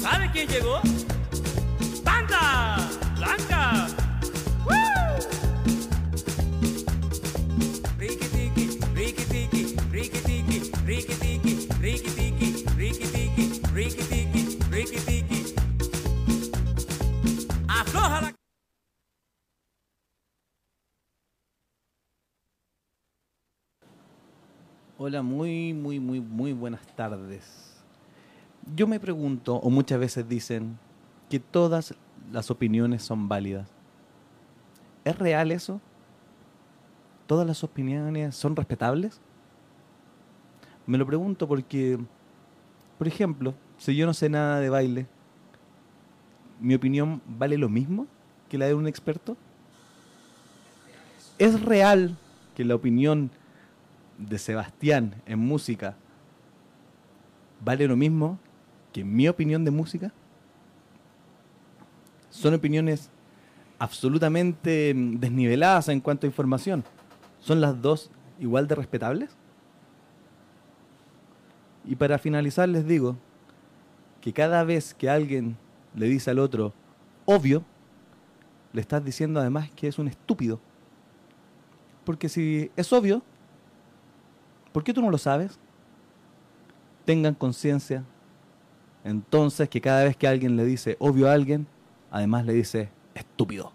¿Sabe quién llegó? ¡Banda! ¡Blanca! Hola, muy, muy, muy, muy buenas tardes. Yo me pregunto, o muchas veces dicen, que todas las opiniones son válidas. ¿Es real eso? ¿Todas las opiniones son respetables? Me lo pregunto porque, por ejemplo, si yo no sé nada de baile, ¿mi opinión vale lo mismo que la de un experto? ¿Es real que la opinión de Sebastián en música vale lo mismo que mi opinión de música? Son opiniones absolutamente mm, desniveladas en cuanto a información. ¿Son las dos igual de respetables? Y para finalizar les digo que cada vez que alguien le dice al otro, obvio, le estás diciendo además que es un estúpido. Porque si es obvio, ¿Por qué tú no lo sabes? Tengan conciencia entonces que cada vez que alguien le dice obvio a alguien, además le dice estúpido.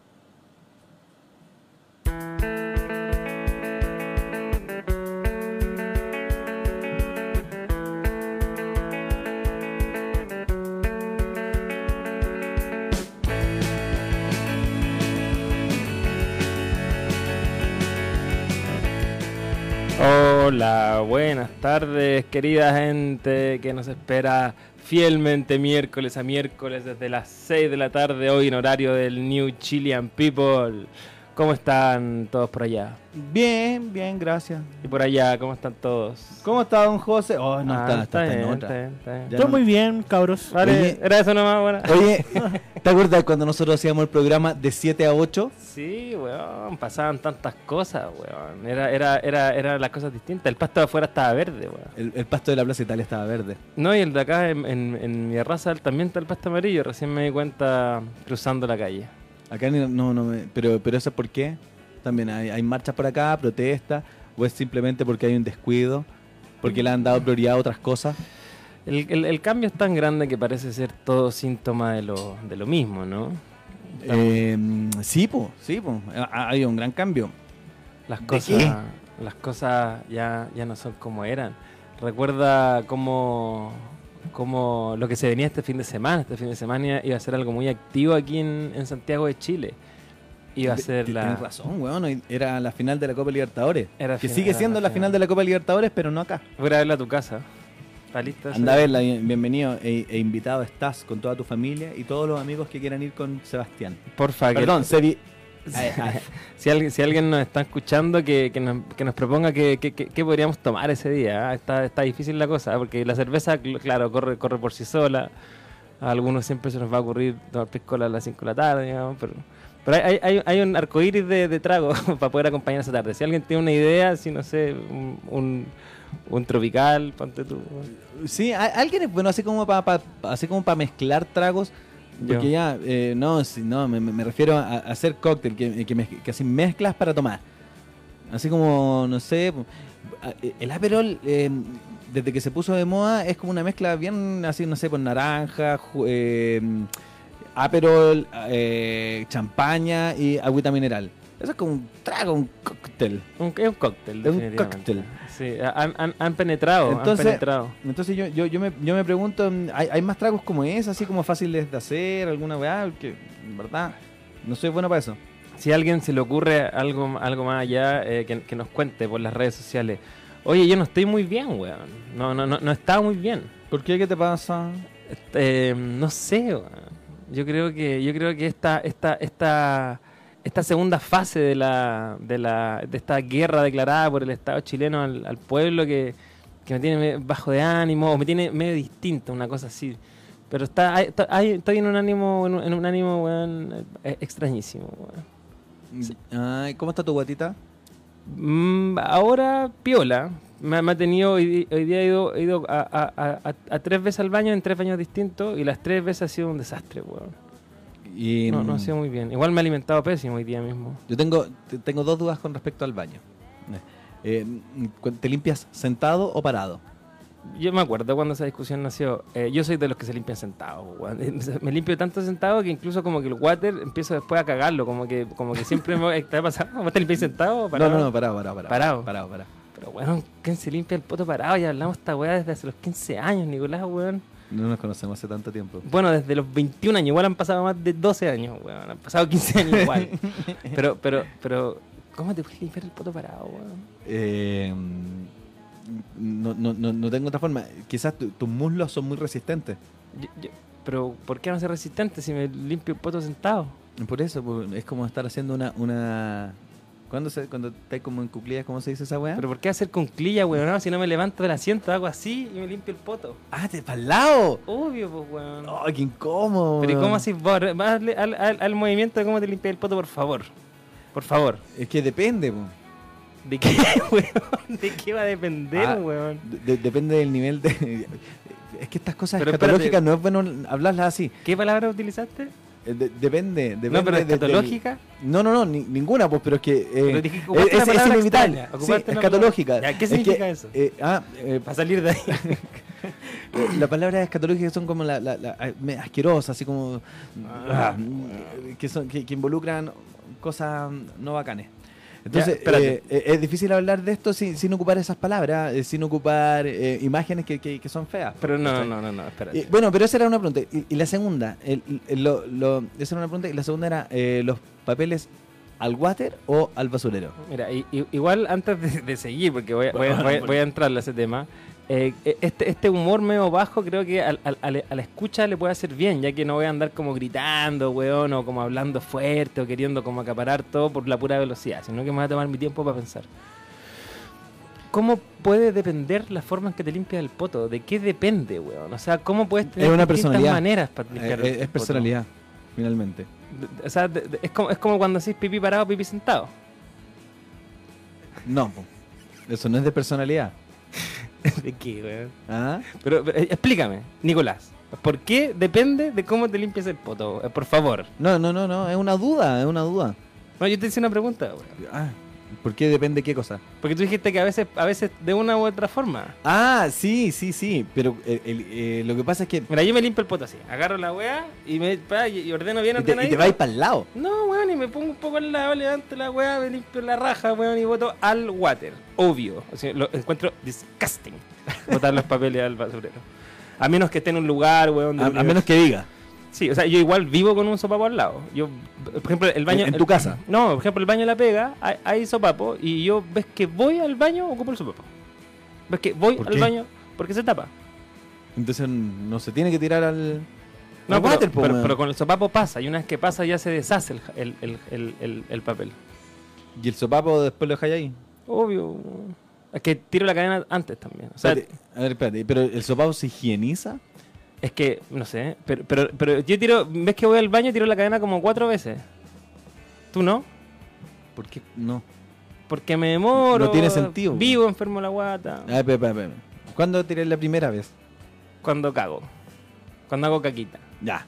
Hola, buenas tardes, querida gente que nos espera fielmente miércoles a miércoles desde las 6 de la tarde, hoy en horario del New Chilean People. ¿Cómo están todos por allá? Bien, bien, gracias. Y por allá, ¿cómo están todos? ¿Cómo está don José? Oh, no Ah, está, está, está en bien, otra. está bien, está bien. Ya Estoy no- muy bien, cabros. Vale, Oye. era eso nomás, bueno. Oye, ¿te acuerdas cuando nosotros hacíamos el programa de 7 a 8? Sí, weón, pasaban tantas cosas, weón. Era, era, era, era las cosas distintas. El pasto de afuera estaba verde, weón. El, el pasto de la Plaza Italia estaba verde. No, y el de acá en, en, en mi raza también está el pasto amarillo. Recién me di cuenta cruzando la calle. Acá no, no, me- pero, pero eso es por qué? También hay, hay marchas por acá, protestas, o es simplemente porque hay un descuido, porque le han dado prioridad a otras cosas. El, el- el cambio es tan grande que parece ser todo síntoma de lo, de lo mismo, ¿no? Eh, sí, po, sí, po. Ha- Hay un gran cambio. Las ¿De cosas, las cosas ya, ya no son como eran. Recuerda cómo, cómo lo que se venía este fin de semana. Este fin de semana iba a ser algo muy activo aquí en, en Santiago de Chile. Iba a ser la... Tienes razón, weón. Era la final de la Copa Libertadores. Era que sigue siendo la final de la Copa Libertadores, pero no acá. Voy a verla a tu casa. ¿Está lista? Anda a verla, bien- bienvenido e, e invitado estás con toda tu familia y todos los amigos que quieran ir con Sebastián. Porfa, que- Perdón, Sebi. si, alguien, si alguien nos está escuchando, que, que nos, proponga que, que- podríamos tomar ese día. ¿ah? Está, está difícil la cosa, ¿ah? porque la cerveza, cl- claro, corre, corre por sí sola. A algunos siempre se nos va a ocurrir tomar piscola a las 5 de la tarde, pero, pero hay, hay, hay un arcoíris de, de trago para poder acompañar esa tarde. Si alguien tiene una idea, si no sé, un, un, un tropical, ponte tú. Sí, alguien es bueno así como para así como para mezclar tragos. Porque Yo. ya, eh, no, si- no me, refiero a, hacer cóctel, que, que, mez- que así mezclas para tomar. Así como, no sé, a- el Aperol, eh, desde que se puso de moda, es como una mezcla bien así, no sé, con naranja, ju- eh, Aperol, eh, champaña y agüita mineral. Eso es como un trago, un cóctel. Un, es un cóctel, Es un cóctel. Sí, han, han- han penetrado, Entonces- han penetrado. Entonces yo, yo, yo, me, yo me pregunto, ¿hay, hay más tragos como ese, así como fáciles de hacer, alguna weá? Que, en verdad, no soy bueno para eso. Si a alguien se le ocurre algo, algo más allá, eh, que, que nos cuente por las redes sociales. Oye, yo no estoy muy bien, weón. No, no, no, no estaba muy bien. ¿Por qué? ¿Qué te pasa? Este, no sé, weón. Yo creo que, yo creo que esta, esta, esta, esta segunda fase de la, de la, de esta guerra declarada por el Estado chileno al, al pueblo que, que me tiene bajo de ánimo o me tiene medio distinto, una cosa así. Pero está, hay- está- hay- estoy en un ánimo, en un, en un ánimo, weón, eh, extrañísimo, weón. Ay, ¿Cómo está tu guatita? Mm, ahora, piola. Me, me ha tenido, hoy, hoy día he ido, he ido a- a- a tres veces al baño en tres baños distintos y las tres veces ha sido un desastre, weón. Y, No, no ha mm, sido muy bien. Igual me he alimentado pésimo hoy día mismo. Yo tengo, te- tengo dos dudas con respecto al baño. Eh, mm, ¿Te limpias sentado o parado? Yo me acuerdo cuando esa discusión nació. eh, yo soy de los que se limpian sentados. weón. Me limpio tanto sentado que incluso como que el water empiezo después a cagarlo. Como que, como que siempre me ¿te ha pasado? ¿Vos te limpias sentado o parado? No, no, no, parado, parado, parado. Parado. Parado, parado. Pero weón, ¿quién se limpia el poto parado? Ya hablamos esta weá desde hace los 15 años, Nicolás, weón. No nos conocemos hace tanto tiempo. Bueno, desde los 21 años, igual han pasado más de 12 años, weón. Han pasado 15 años igual. pero, pero, pero, ¿cómo te puedes limpiar el poto parado, weón? Eh, no, no, no, no tengo otra forma. Quizás tu- tus muslos son muy resistentes. Yo- yo- pero, ¿por qué no ser resistente si me limpio el poto sentado? Por eso, es como estar haciendo una... una... ¿Cuándo, se, cuando estás como en cuclillas, cómo se dice esa weá? ¿Pero por qué hacer con clilla, weón? No, si no me levanto del asiento, hago así y me limpio el poto. ¡Ah, te para lado! Obvio, pues, weón. ¡Oh, qué incómodo! Pero ¿y weón! cómo así vos? Hazle al, al, al movimiento de cómo te limpias el poto, por favor. Por favor. Es que depende, po. ¿De qué, weón? ¿De qué va a depender, Ah, weón? De- de- depende del nivel de... Es que estas cosas Pero escatológicas espérate. no es bueno hablarlas así. ¿Qué palabra utilizaste? Eh, de- depende, depende. no, pero de- escatológica. No, no, no, ni- ninguna, pues, pero es que. eh, Pero es, es- es inevitable. Sí, escatológica. Ya, ¿qué Es que, significa eso? eh, ah, eh, Para salir de ahí. las palabras escatológicas son como la, la- la- asquerosas, así como. Ah. ah, que, son, que, que involucran cosas no bacanes. Entonces, espérate. eh, eh, es difícil hablar de esto sin, sin ocupar esas palabras, eh, sin ocupar eh, imágenes que, que- que son feas. Pero no, no, no, no, espérate. Eh, bueno, pero esa era una pregunta. Y, y la segunda, el- el- lo- lo- esa era una pregunta. Y la segunda era, ¿los papeles al water o al basurero? Mira, igual antes de, de seguir, porque voy a, voy voy a- voy a entrarle a ese tema, eh, eh, este, este humor medio bajo creo que al- al- al- a la escucha le puede hacer bien, ya que no voy a andar como gritando, weón, o como hablando fuerte, o queriendo como acaparar todo por la pura velocidad, sino que me voy a tomar mi tiempo para pensar. ¿Cómo puede depender la forma en que te limpias el poto? ¿De qué depende, weón? O sea, ¿cómo puedes tener Es una personalidad. maneras para Eh, limpiar eh, el es poto? personalidad, finalmente. O sea, es, como, es como cuando haces pipí parado, pipí sentado. No, eso no es de personalidad. ¿De qué, weón? ¿Ah? Pero, pero, eh, explícame, Nicolás, ¿por qué depende de cómo te limpias el poto? Eh, por favor. No, no, no, no, es una duda, es una duda. No, yo te hice una pregunta, weón. Ah, ¿Por qué depende qué cosa? Porque tú dijiste que a veces, a veces de una u otra forma. Ah, sí, sí, sí, pero eh, el- eh, lo que pasa es que... Mira, yo me limpio el poto así. Agarro la weá y me pa, y ordeno bien Y te, y ordenadito. te vais para el lado. No, weón, y me pongo un poco al lado, levanto la weá, me limpio la raja, weón, y voto al water. Obvio. O sea, lo encuentro disgusting. Botar los papeles al basurero. A menos que esté en un lugar, weón. A, menos que diga. Sí, o sea, yo igual vivo con un sopapo al lado. Yo, por ejemplo, el baño. ¿En- tu casa? No, por ejemplo, el baño de la pega, hay, hay sopapo y yo ves que voy al baño, ocupo el sopapo. Ves que voy ¿Por al qué? baño porque se tapa. Entonces no se tiene que tirar al... No, al pero, water, pero- pero con el sopapo pasa y una vez que pasa ya se deshace el, el, el, el, el- el papel. Y el sopapo después lo dejáis ahí. Obvio. Es que tiro la cadena antes también. O sea, Espérate, a ver, espérate, pero el sopapo se higieniza. Es que, no sé, pero, pero, pero yo tiro, ves que voy al baño, tiro la cadena como cuatro veces. ¿Tú no? ¿Por qué no? Porque me demoro. No tiene sentido, Vivo enfermo la guata. A ver, espera, espera, espera. ¿Cuándo tiré la primera vez? Cuando cago. Cuando hago caquita. Ya.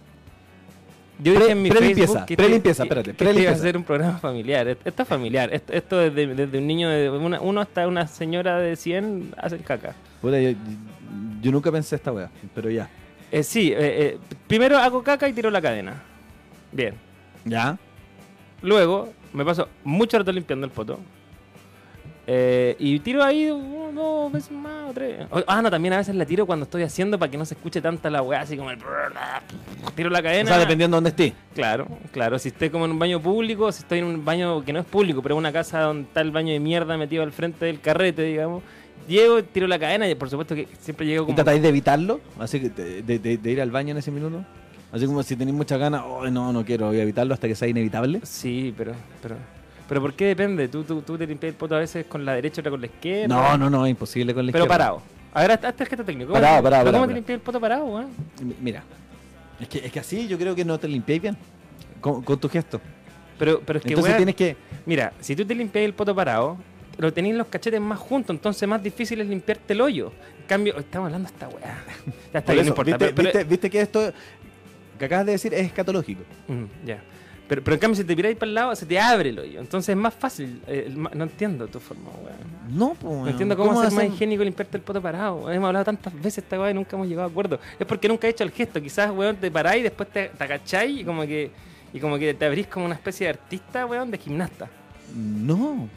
Yo Pre- dije en mi prelimpieza, Facebook que prelimpieza, que- espérate, que este iba a prelimpieza. ser un programa familiar. Esto es familiar. Esto, esto desde, desde un niño de una, uno hasta una señora de 100 hacen caca. Puta, yo, yo nunca pensé esta wea, pero ya. Eh, sí, eh, eh, primero hago caca y tiro la cadena. Bien. ¿Ya? Luego me paso mucho rato limpiando el poto. Eh, y tiro ahí uno, dos veces más o tres. O- ah, no, también a veces la tiro cuando estoy haciendo para que no se escuche tanta la weá, así como el. Tiro la O cadena. sea, dependiendo de dónde esté. Claro, claro. Si estoy como en un baño público, si estoy en un baño que no es público, pero una casa donde está el baño de mierda metido al frente del carrete, digamos. Llego, tiro la cadena y por supuesto que siempre llego ¿Y como. tratáis de evitarlo? Así que de, de- de- de ir al baño en ese minuto. Así como si tenéis muchas ganas, oh, no, no quiero, voy a evitarlo hasta que sea inevitable. Sí, pero. pero pero ¿por qué depende? ¿Tú, tú, tú te limpias el poto a veces con la derecha, otra con la izquierda? No, no, no, es imposible con la Pero izquierda. parado. A ver, hasta el gesto técnico. Parado, ¿Cómo- parado, pero ¿Cómo parado, te limpias el poto parado, weón? M- Mira, es que, es que así yo creo que no te limpiáis bien con, con tu gesto. Pero, pero es que, Entonces tienes que... Mira, si tú te limpias el poto parado, lo tenéis los cachetes más juntos, entonces más difícil es limpiarte el hoyo. En cambio, estamos hablando de esta weá. Ya está bien, no importa. ¿viste, pero- pero- viste- que esto que acabas de decir es escatológico? Mm, ya. Pero, pero en cambio, si te miráis para el lado, se te abre el hoyo. Entonces es más fácil. eh, no entiendo tu forma, weón. No, pues. No entiendo cómo, hacer más higiénico limpiarte el poto parado. weón. Hemos hablado tantas veces esta weá y nunca hemos llegado a acuerdo. Es porque nunca he hecho el gesto. Quizás, weón, te paráis y después te, te agacháis y como que y como que te abrís como una especie de artista, weón, de gimnasta. No.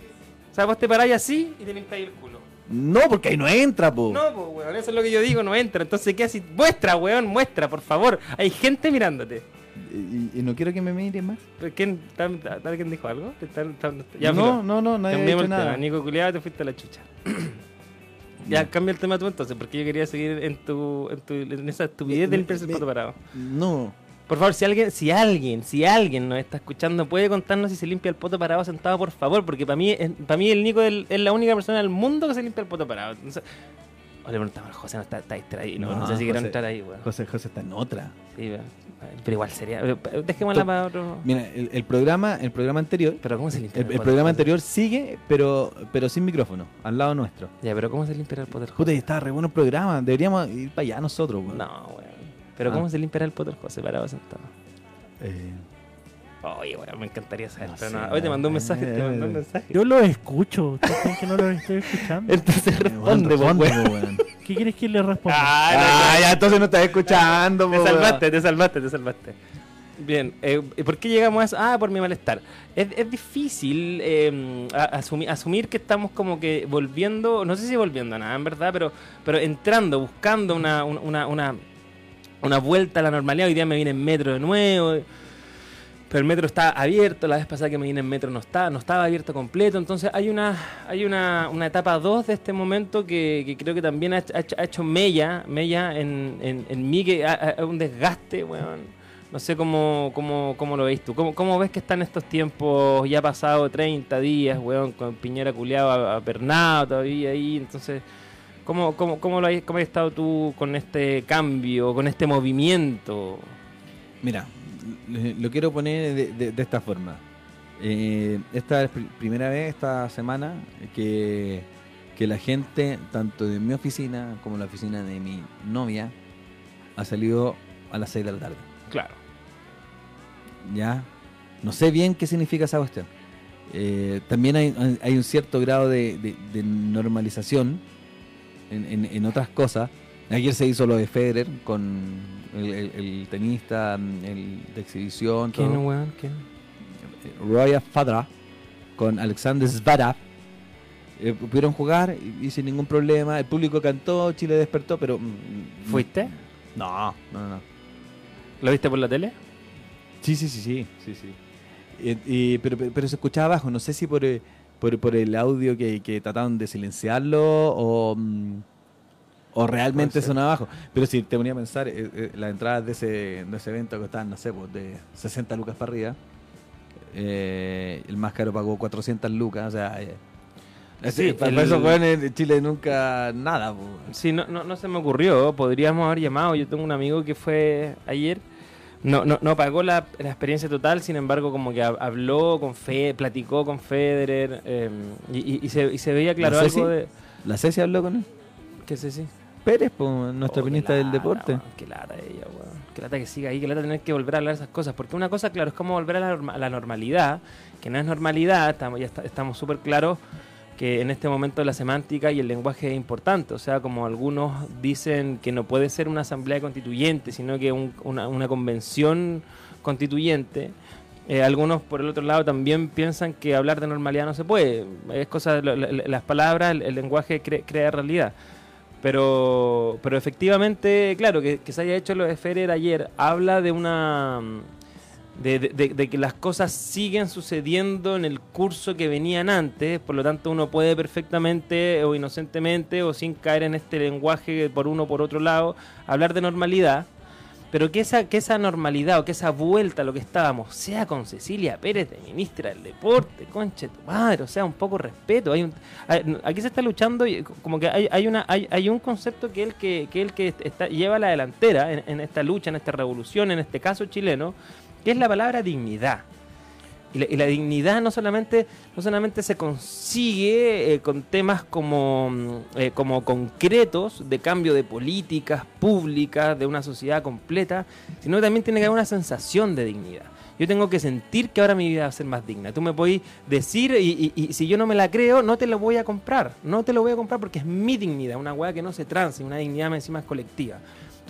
O sea, vos te paráis así y te limpiáis el culo. No, porque ahí no entra, po. No, pues, weón, eso es lo que yo digo, no entra. Entonces, ¿qué haces? Muestra, weón, muestra, por favor. Hay gente mirándote. Y, y no quiero que me miren más. ¿Quién, tam- ¿Alguien dijo algo? ¿Te están- están- ya, no, no, no, nadie dicho el tema. nada. Nico Culeado, te fuiste a la chucha. ya, cambia el tema tú entonces, porque yo quería seguir en tu, en, tu, en esa estupidez de Me- parado. No. Por favor, si alguien, si alguien, si alguien nos está escuchando, puede contarnos si se limpia el poto parado sentado, por favor, porque para mí, para mí el Nico es, es la única persona del mundo que se limpia el poto parado. Entonces, o le preguntamos, José no está, está distraído, no, no, No, sé si quiere José. entrar ahí, weón. José, José está en otra. Sí, weón. Pero igual sería. eh, Dejémosla para otro. Mira, el, el programa, el programa anterior, Pero ¿cómo se limpia el, el poto, programa anterior sigue, pero, pero sin micrófono, al lado nuestro. Ya, pero ¿cómo se limpia el poto? Puta, estaba re bueno el programa. Deberíamos ir para allá nosotros, weón. No, weón. Pero Ah. ¿cómo se limpiará el poto José parado sentado? Eh, Oye, weón, me encantaría saber. No pero sé, no. Hoy te mandó un mensaje, te mandó un mensaje. Yo lo escucho. ¿Ustedes que no lo estoy escuchando? Entonces responde, weón, pues, responde, weón. po, weón. ¿Qué quieres que le responda? Ah, Ah, ya, entonces no estás escuchando, Te weón. salvaste, te salvaste, te salvaste. Bien, eh, ¿y ¿por qué llegamos a eso? Ah, por mi malestar. Es, es difícil eh, a- asumi- asumir que estamos como que volviendo, no sé si volviendo a nada, en verdad, pero, pero entrando, buscando una, un- una, una, una vuelta a la normalidad. Hoy día me viene en metro de nuevo, pero el metro está abierto. La vez pasada que me vine en metro no, está, no estaba abierto completo. Entonces hay una, hay una, una etapa 2 de este momento que, creo que también ha, hecho- mella, mella en, en, mí, que ha- un desgaste, weón. No sé cómo, cómo, cómo lo veis tú. ¿Cómo, ¿Cómo ves que están estos tiempos? Ya ha pasado 30 días, weón, con Piñera culeado a, a Pernado todavía ahí. Entonces, ¿cómo, cómo, cómo, lo has, ¿cómo has estado tú con este cambio, con este movimiento? Mira, lo quiero poner de, de- de esta forma. Eh, esta es la primera vez esta semana que, que la gente, tanto de mi oficina como la oficina de mi novia, ha salido a las 6 de la tarde. Claro. ¿Ya? No sé bien qué significa esa cuestión. Eh, también hay, hay un cierto grado de, de- de normalización en, en- en otras cosas. Ayer se hizo lo de Federer con el, el- el tenista, el de exhibición. ¿Quién, weón? ¿Quién? Roya Fadra con Alexander Zverev. Eh, pudieron jugar y, y sin ningún problema. El público cantó, Chile despertó, pero. mm, ¿Fuiste? No, no, no. ¿Lo viste por la tele? Sí, sí, sí, sí, sí, sí. Y- y- pero, pero, pero se escuchaba abajo, no sé si por, eh, por, por el audio que, que trataron de silenciarlo o, mm, o realmente sonaba abajo. Pero si te ponía a pensar, eh, eh, las entradas de ese, de ese evento costaban, no sé, pues, de 60 lucas para arriba. Eh, el más caro pagó 400 lucas, o sea... eh, Sí, para el- esos jóvenes de Chile nunca nada. pues. Sí, no, no, no se me ocurrió. Podríamos haber llamado. Yo tengo un amigo que fue ayer. No, no, no pagó la, la experiencia total, sin embargo, como que hab- habló con Fe, platicó con Federer eh, y, y- y se, y se veía claro ¿La Ceci? algo de. La Ceci habló con él. ¿Qué si? Pérez, pues, nuestra Oh, opinista del deporte. Qué lata ella, weón. Qué lata que siga ahí, qué lata tener que volver a hablar esas cosas. Porque una cosa, claro, es como volver a la, norma- a la normalidad, que no es normalidad, estamos, ya está- estamos súper claros que en este momento la semántica y el lenguaje es importante. O sea, como algunos dicen que no puede ser una asamblea constituyente, sino que un- una, una convención constituyente. Eh, algunos, por el otro lado, también piensan que hablar de normalidad no se puede. Es cosa, la- la- las palabras, el, lenguaje cre- crea realidad. Pero, pero efectivamente, claro, que, que se haya hecho lo de Ferrer ayer, habla de una. De, que las cosas siguen sucediendo en el curso que venían antes, por lo tanto uno puede perfectamente o inocentemente o sin caer en este lenguaje por uno por otro lado, hablar de normalidad. pero que esa, que esa normalidad o que esa vuelta a lo que estábamos sea con Cecilia Pérez de ministra del Deporte, conche tu madre, o sea, un poco respeto. Hay un, aquí se está luchando como que hay, hay, una, hay, hay un concepto que el que, que, el que está, lleva la delantera en esta lucha, en esta revolución, en este caso chileno, que es la palabra dignidad. Y la, dignidad no solamente, no solamente se consigue eh, con temas como, mm, eh, como concretos de cambio de políticas públicas, de una sociedad completa, sino que también tiene que haber una sensación de dignidad. Yo tengo que sentir que ahora mi vida va a ser más digna. Tú me podés decir, y, si yo no me la creo, no te lo voy a comprar. No te lo voy a comprar porque es mi dignidad, una weá que no se transe, una dignidad encima es colectiva.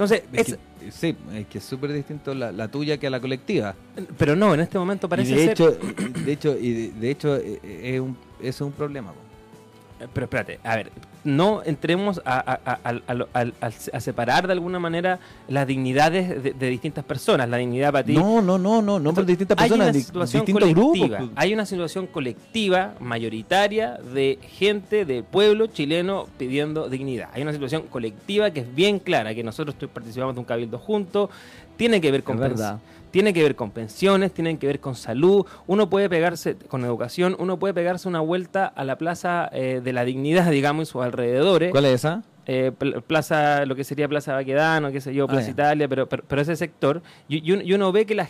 Entonces, Es es- que- sí, es que es súper distinto la, la tuya que a la colectiva. pero no, en este momento Y parece de ser... hecho, de hecho, y de, de hecho eh, eh, es un, es un problema. po. Eh, Pero espérate, a ver, no entremos a, a- a- a separar de alguna manera las dignidades de, de distintas personas. La dignidad para ti. No, no, no, no, no por distintas hay personas, una di- situación colectiva. grupos. Hay una situación colectiva, mayoritaria, de gente, del pueblo chileno pidiendo dignidad. Hay una situación colectiva que es bien clara, que nosotros participamos de un cabildo juntos, tiene que ver con verdad. Tiene que ver con pensiones, tienen que ver con salud. Uno puede pegarse con educación, uno puede pegarse una vuelta a la plaza eh, de la dignidad, digamos, y sus alrededores. ¿Cuál es esa? Eh, pl- plaza, lo que sería Plaza Baquedano, qué sé yo, Ah, Plaza. Italia, pero, pero, pero ese sector, y, y uno, y uno ve que la-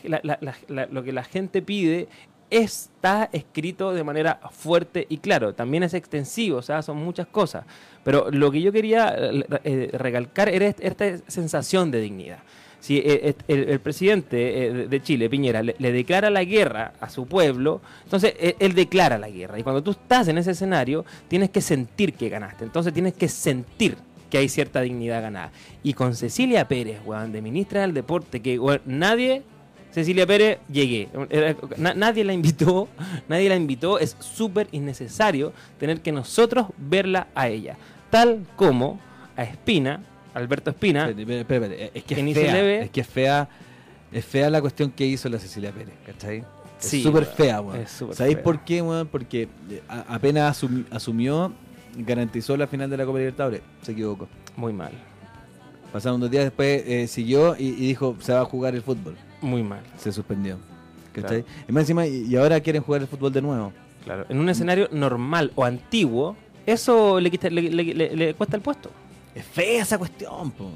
lo que la gente pide está escrito de manera fuerte y claro, también es extensivo, o sea, son muchas cosas. Pero lo que yo quería eh, eh, recalcar era est- esta sensación de dignidad. Si eh, eh, el, el presidente eh, de- Chile, Piñera, le, declara la guerra a su pueblo, entonces él declara la guerra. Y cuando tú estás en ese escenario, tienes que sentir que ganaste. Entonces tienes que sentir que hay cierta dignidad ganada. Y con Cecilia Pérez, weón, de ministra del Deporte, que nadie, Cecilia Pérez, llegué. Nadie la invitó, nadie la invitó. Es súper innecesario tener que nosotros verla a ella. Tal como a Espina, Alberto Espina, Espérate, espérate, espérate, Es que es fea. Es que es fea. Es fea la cuestión que hizo la Cecilia Pérez, ¿cachai? Es Sí, súper fea, weón. ¿Sabéis por qué, weón? Porque eh, a- apenas asumi- asumió, garantizó la final de la Copa Libertadores. Se equivocó. muy mal, Pasaron dos días después, eh, siguió y, y dijo, se va a jugar el fútbol. muy mal. Se suspendió. ¿Cachai? Y más encima, y, y ahora quieren jugar el fútbol de nuevo. Claro, en un escenario normal o antiguo, eso le, quita- le- le- le- le cuesta el puesto. Es fea esa cuestión, po.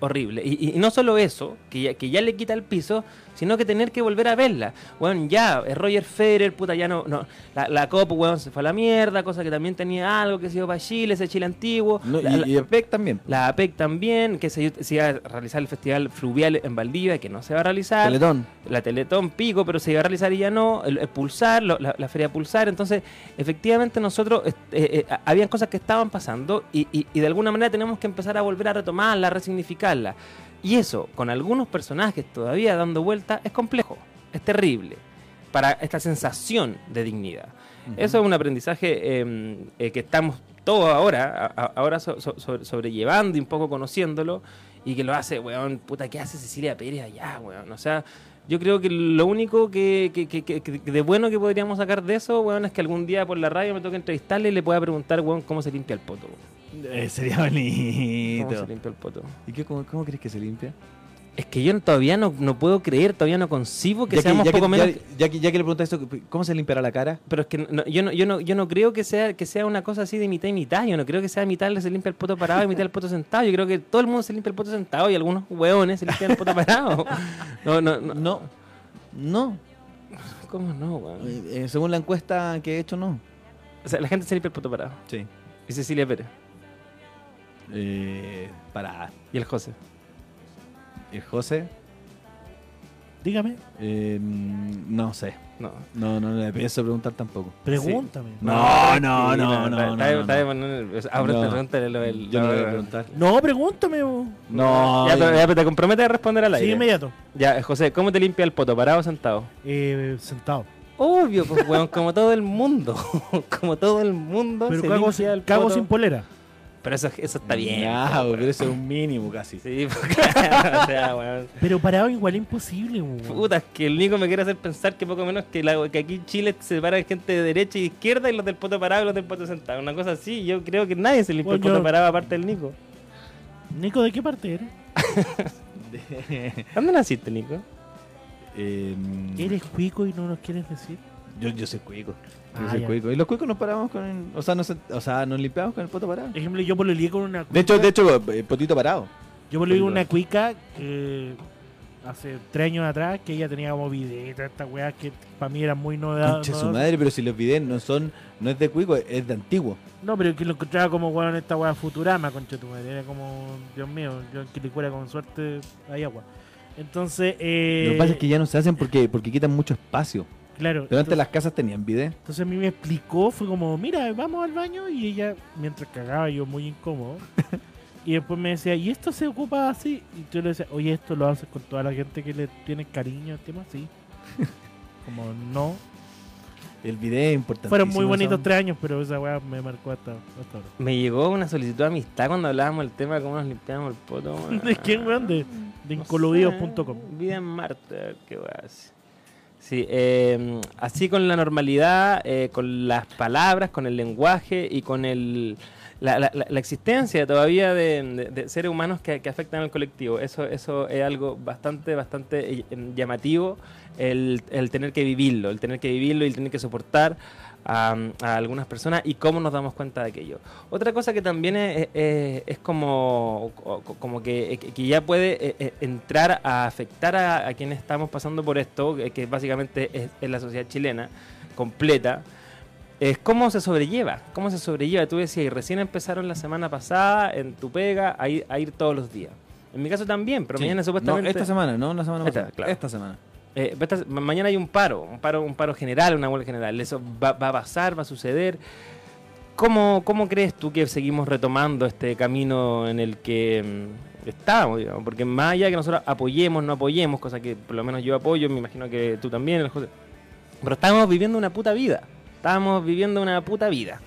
Horrible. Y, y- no solo eso, que ya, que ya le quita el piso, sino que tener que volver a verla. Bueno, ya, es Roger Federer, puta, ya no. no la, la Copa, weón, se fue a la mierda, cosa que también tenía algo que se iba para Chile, ese Chile antiguo. No, La- y, la- y el PEC también. la APEC también, que se, se iba a realizar el festival fluvial en Valdivia, que no se va a realizar. Teletón. La Teletón Pico, pero se iba a realizar y ya no. El, el Pulsar, lo- la, la Feria Pulsar. Entonces, efectivamente, nosotros. eh, eh, eh, habían cosas que estaban pasando y, y- y de alguna manera tenemos que empezar a volver a retomarla, a Y eso, con algunos personajes todavía dando vuelta, es complejo, es terrible. Para esta sensación de dignidad. Eso es un aprendizaje eh, eh, que estamos todos ahora, a- ahora so- so- so- sobrellevando y un poco conociéndolo, y que lo hace, weón, puta, ¿qué hace Cecilia Pérez allá, weón? O sea, yo creo que lo único que, que- que- que- que de bueno que podríamos sacar de eso, weón, es que algún día por la radio me toque entrevistarle y le pueda preguntar, weón, cómo se limpia el poto. weón. Eh, sería ¿Cómo se bonito. limpia el poto? ¿Y qué, cómo, cómo crees que se limpia? Es que yo todavía no, no puedo creer, todavía no concibo que ya, seamos ya poco menos... ya, ya que, ya que le preguntas esto, ¿cómo se limpiará la cara? Pero es que no- yo, no, yo, no, yo no creo que sea, que sea una cosa así de mitad y mitad. Yo no creo que sea mitad se limpia el poto parado y mitad el poto sentado. Yo creo que todo el mundo se limpia el poto sentado y algunos hueones se limpian el poto parado. No, no, no. No. No. ¿Cómo no, weón? Eh, según la encuesta que he hecho, no. O sea, la gente se limpia el poto parado. Sí. Y Cecilia Pérez. Eh, para Y el José. el José, Dígame, eh, no sé. No. No, no le pienso preguntar tampoco. pregúntame. No, no, Sí, no, no, Ahora pregúntale lo del. Yo no le voy a preguntar. No, pregúntame. bo. No. Ya, pero, ya, pero te comprometes a responder al Sí, aire. inmediato. Ya, José, ¿cómo te limpia el poto? ¿Parado o sentado? Eh, sentado. Obvio, pues, weón, como todo el mundo. como todo el mundo Pero se cago, limpia el cago poto. sin polera. Pero eso, eso está bien. Ah, pero eso es un mínimo casi. Sí, porque, o sea, weón. Pero parado igual imposible. bo. Puta, es que el único me quiere hacer pensar que poco menos que, la- que aquí en Chile se separa gente de derecha y izquierda y los del poto parado y los del poto sentado. Una cosa así, yo creo que nadie se limpia el Bueno, poto yo- parado aparte del Nico. Nico, ¿de qué parte eres? ¿Dónde naciste, Nico? Em, ¿Eres cuico y no nos quieres decir? Yo, yo soy cuico. Yo Ah, soy ya. cuico. Y los cuicos nos paramos con el, o sea, nos, o sea, nos limpiamos con el poto parado. Por ejemplo, yo por lo con una cuica. De hecho, de hecho, eh, potito parado. Yo por lo con una cuica que hace tres años atrás que ella tenía como videos, estas weas que para mí eran muy novedad. Concha su madre, pero si los videos no son, no es de cuico, es de antiguo. No, pero que lo encontraba como weón esta wea Futurama, concha tu madre. Era como, Dios mío, yo en Quilicura con suerte hay agua. Entonces, eh, Lo que pasa es que ya no se hacen porque, porque quitan mucho espacio. Claro. Pero antes entonces- las casas tenían video. Entonces a mí me explicó, fue como, mira, vamos al baño y ella, mientras cagaba yo muy incómodo, y después me decía, ¿y esto se ocupa así? Y yo le decía, oye, esto lo haces con toda la gente que le tiene cariño al tema, sí. como no. El video es importante. Fueron muy bonitos tres años, pero esa weá me marcó hasta, hasta ahora. Me llegó una solicitud de amistad cuando hablábamos del tema de cómo nos limpiamos el poto. weón. ¿De quién, weón? De, de No incoludidos.com. Vida en Marte, qué weá. Sí, eh, así con la normalidad, eh, con las palabras, con el lenguaje y con el, la, la- la- existencia todavía de, de- de seres humanos que, que afectan al colectivo. Eso, eso es algo bastante, bastante eh, llamativo, el, el tener que vivirlo, el tener que vivirlo y el tener que soportar a, a algunas personas y cómo nos damos cuenta de aquello. Otra cosa que también es, es- es como, co- como que, que ya puede eh, eh, entrar a afectar a, a quienes estamos pasando por esto, que, básicamente es, es la sociedad chilena completa, es cómo se sobrelleva, cómo se sobrelleva. Tú decías, y recién empezaron la semana pasada en tu pega a ir, a ir todos los días. En mi caso también, pero mañana supuestamente... No, esta semana, no la semana Esta, pasada. claro. Esta semana. Eh, mañana hay un paro, un paro, un paro general, una huelga general. Eso va, va a pasar, va a suceder. ¿Cómo, ¿Cómo crees tú que seguimos retomando este camino en el que mm, estábamos? digamos? Porque más allá de que nosotros apoyemos, no apoyemos, cosa que por lo menos yo apoyo, me imagino que tú también, José. Pero estábamos viviendo una puta vida. Estábamos viviendo una puta vida.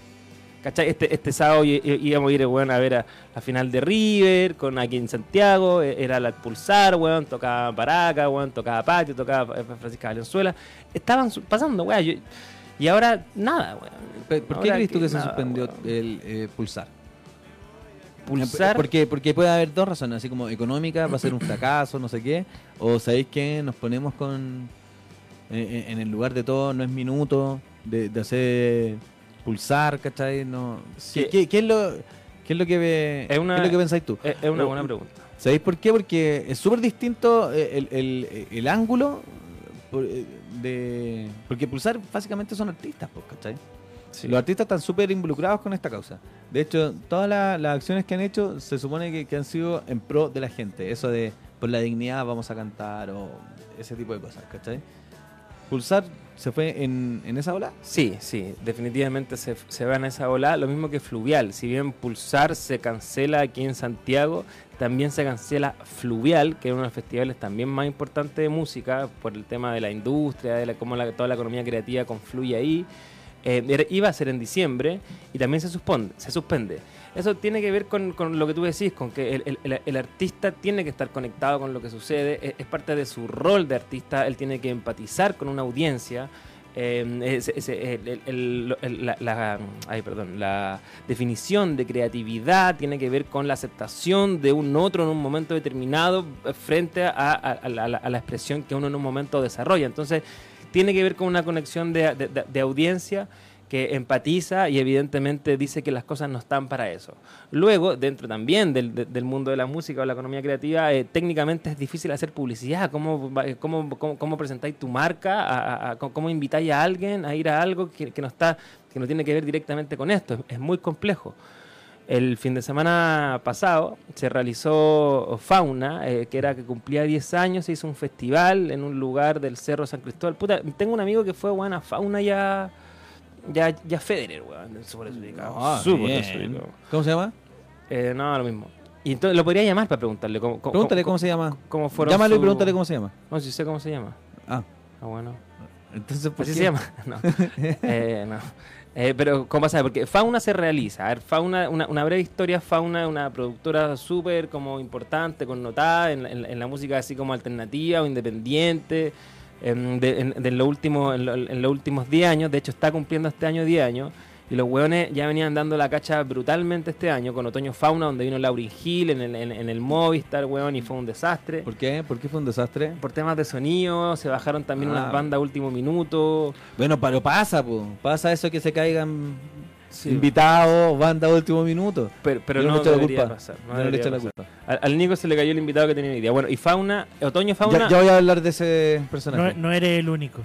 ¿Cachai? Este, este sábado íbamos a ir weón, a ver a la final de River, con aquí en Santiago, eh, era la Pulsar, weón, tocaba Paraca, weón, tocaba Patio, tocaba Francisca Valenzuela. Estaban pasando, weón. yo- y ahora nada, weón. ¿Por qué crees tú que se nada, suspendió weón. el eh, pulsar? Pulsar. Porque, porque puede haber dos razones, así como económica, va a ser un fracaso, no sé qué. O sabéis que nos ponemos con. eh, En, el lugar de todo, no es minuto de, de hacer pulsar, ¿cachai? No, Sí. ¿Qué, qué- qué es lo, ¿Qué es lo que ve- Es una- qué es lo que pensáis tú? Es, es una o- buena pregunta. ¿Sabéis por qué? Porque es súper distinto eh, el, el- el ángulo eh, de... Porque Pulsar básicamente son artistas, pues, ¿cachai? Los artistas están súper involucrados con esta causa. De hecho, todas la- las acciones que han hecho se supone que, que han sido en pro de la gente. Eso de por la dignidad vamos a cantar o ese tipo de cosas, ¿cachai? Pulsar se fue en, en esa ola. Sí, sí, definitivamente se, se va en esa ola. Lo mismo que Fluvial. Si bien Pulsar se cancela aquí en Santiago, también se cancela Fluvial, que es uno de los festivales también más importantes de música por el tema de la industria, de la, cómo la- toda la economía creativa confluye ahí. Eh, iba a ser en diciembre y también se suspende. Se suspende. Eso tiene que ver con, con lo que tú decís, con que el, el- el- artista tiene que estar conectado con lo que sucede, es, es parte de su rol de artista, él tiene que empatizar con una audiencia. La, definición de creatividad tiene que ver con la aceptación de un otro en un momento determinado eh, frente a, a- la, expresión que uno en un momento desarrolla. Entonces, tiene que ver con una conexión de- de audiencia que empatiza y evidentemente dice que las cosas no están para eso. Luego, dentro también del, de- del mundo de la música o la economía creativa, eh, técnicamente es difícil hacer publicidad. ¿Cómo, cómo, cómo, cómo presentáis tu marca? A- a- ¿Cómo invitáis a alguien a ir a algo que, no está que no tiene que ver directamente con esto? Es, es muy complejo. El fin de semana pasado se realizó Fauna, eh, que era que cumplía 10 años, se hizo un festival en un lugar del Cerro San Cristóbal. Puta, tengo un amigo que fue buena Fauna ya ya, ya Federer, weón, súper desubicado. Ah, súper bien. desubicado. ¿Cómo se llama? Eh, no, lo mismo. Y entonces lo podría llamar para preguntarle cómo, cómo, Pregúntale cómo, cómo se llama. cómo fueron Llámalo y su- pregúntale cómo se llama. No, si sé cómo se llama. Ah, Ah, bueno. entonces ¿por Así qué? se llama. No. Eh, no. Eh, pero, ¿cómo pasa? Porque Fauna se realiza. A ver, Fauna, una, una breve historia. Fauna es una productora súper como importante, connotada en, la- en la- en la música así como alternativa o independiente. De, en, de lo último, en, lo- en los últimos 10 años. De hecho, está cumpliendo este año 10 años. Y los hueones ya venían dando la cacha brutalmente este año con Otoño Fauna, donde vino Lauryn Hill en el, en, el Movistar, weón, y fue un desastre. ¿Por qué? ¿Por qué fue un desastre? Por temas de sonido, se bajaron también Ah. unas bandas a último minuto. Bueno, pero pasa, po. Pasa eso que se caigan Sí. invitados, banda a último minuto. Pero, no, no le echo la debería culpa. pasar. no Yo no le debería echo la pasar. culpa. Al, al Nico se le cayó el invitado que tenía día. Bueno, y Fauna, Otoño Fauna Ya, ya voy a hablar de ese No, personaje. no eres el único.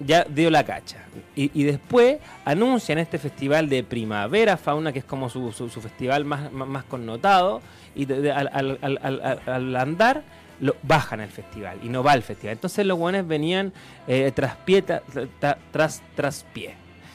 ya dio la cacha. Y, y después anuncian este festival de Primavera Fauna, que es como su, su- su festival más, más, más connotado, y de- de- al, al- al- al- al- al andar lo, bajan el festival y no va al festival. Entonces los buenos venían eh, tras pie, tra- tra- tras, tras pie.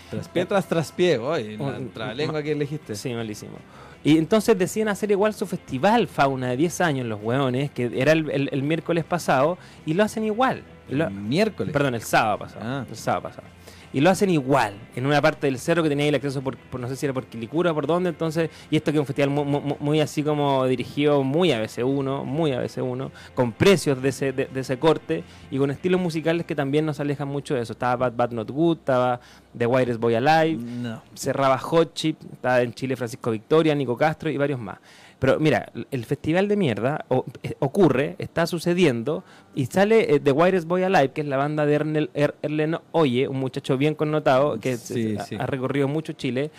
Tras pie tras tras pie. Oye, la lengua que elegiste. Sí, malísimo. Y entonces decían hacer igual su festival Fauna de 10 años, los hueones, que era el, el- el miércoles pasado, y lo hacen igual. Lo- Miércoles. Perdón, el sábado pasado. Ah. El sábado pasado. Y lo hacen igual, en una parte del cerro que tenía ahí el acceso por, por no sé si era por Quilicura o por dónde, entonces, y esto que es un festival muy, muy, muy así como dirigido muy a BC1, muy a BC1, con precios de ese, de, de ese corte y con estilos musicales que también nos alejan mucho de eso. Estaba Bad Bad Not Good, estaba The Wireless Boy Alive, No. cerraba Hot Chip, estaba en Chile Francisco Victoria, Nico Castro y varios más. Pero mira, el festival de mierda eh, ocurre, está sucediendo y sale eh, The Wireless Boy Alive, que es la banda de Ernel, Er- Erlen Oye, un muchacho bien connotado que Sí, ha recorrido mucho Chile.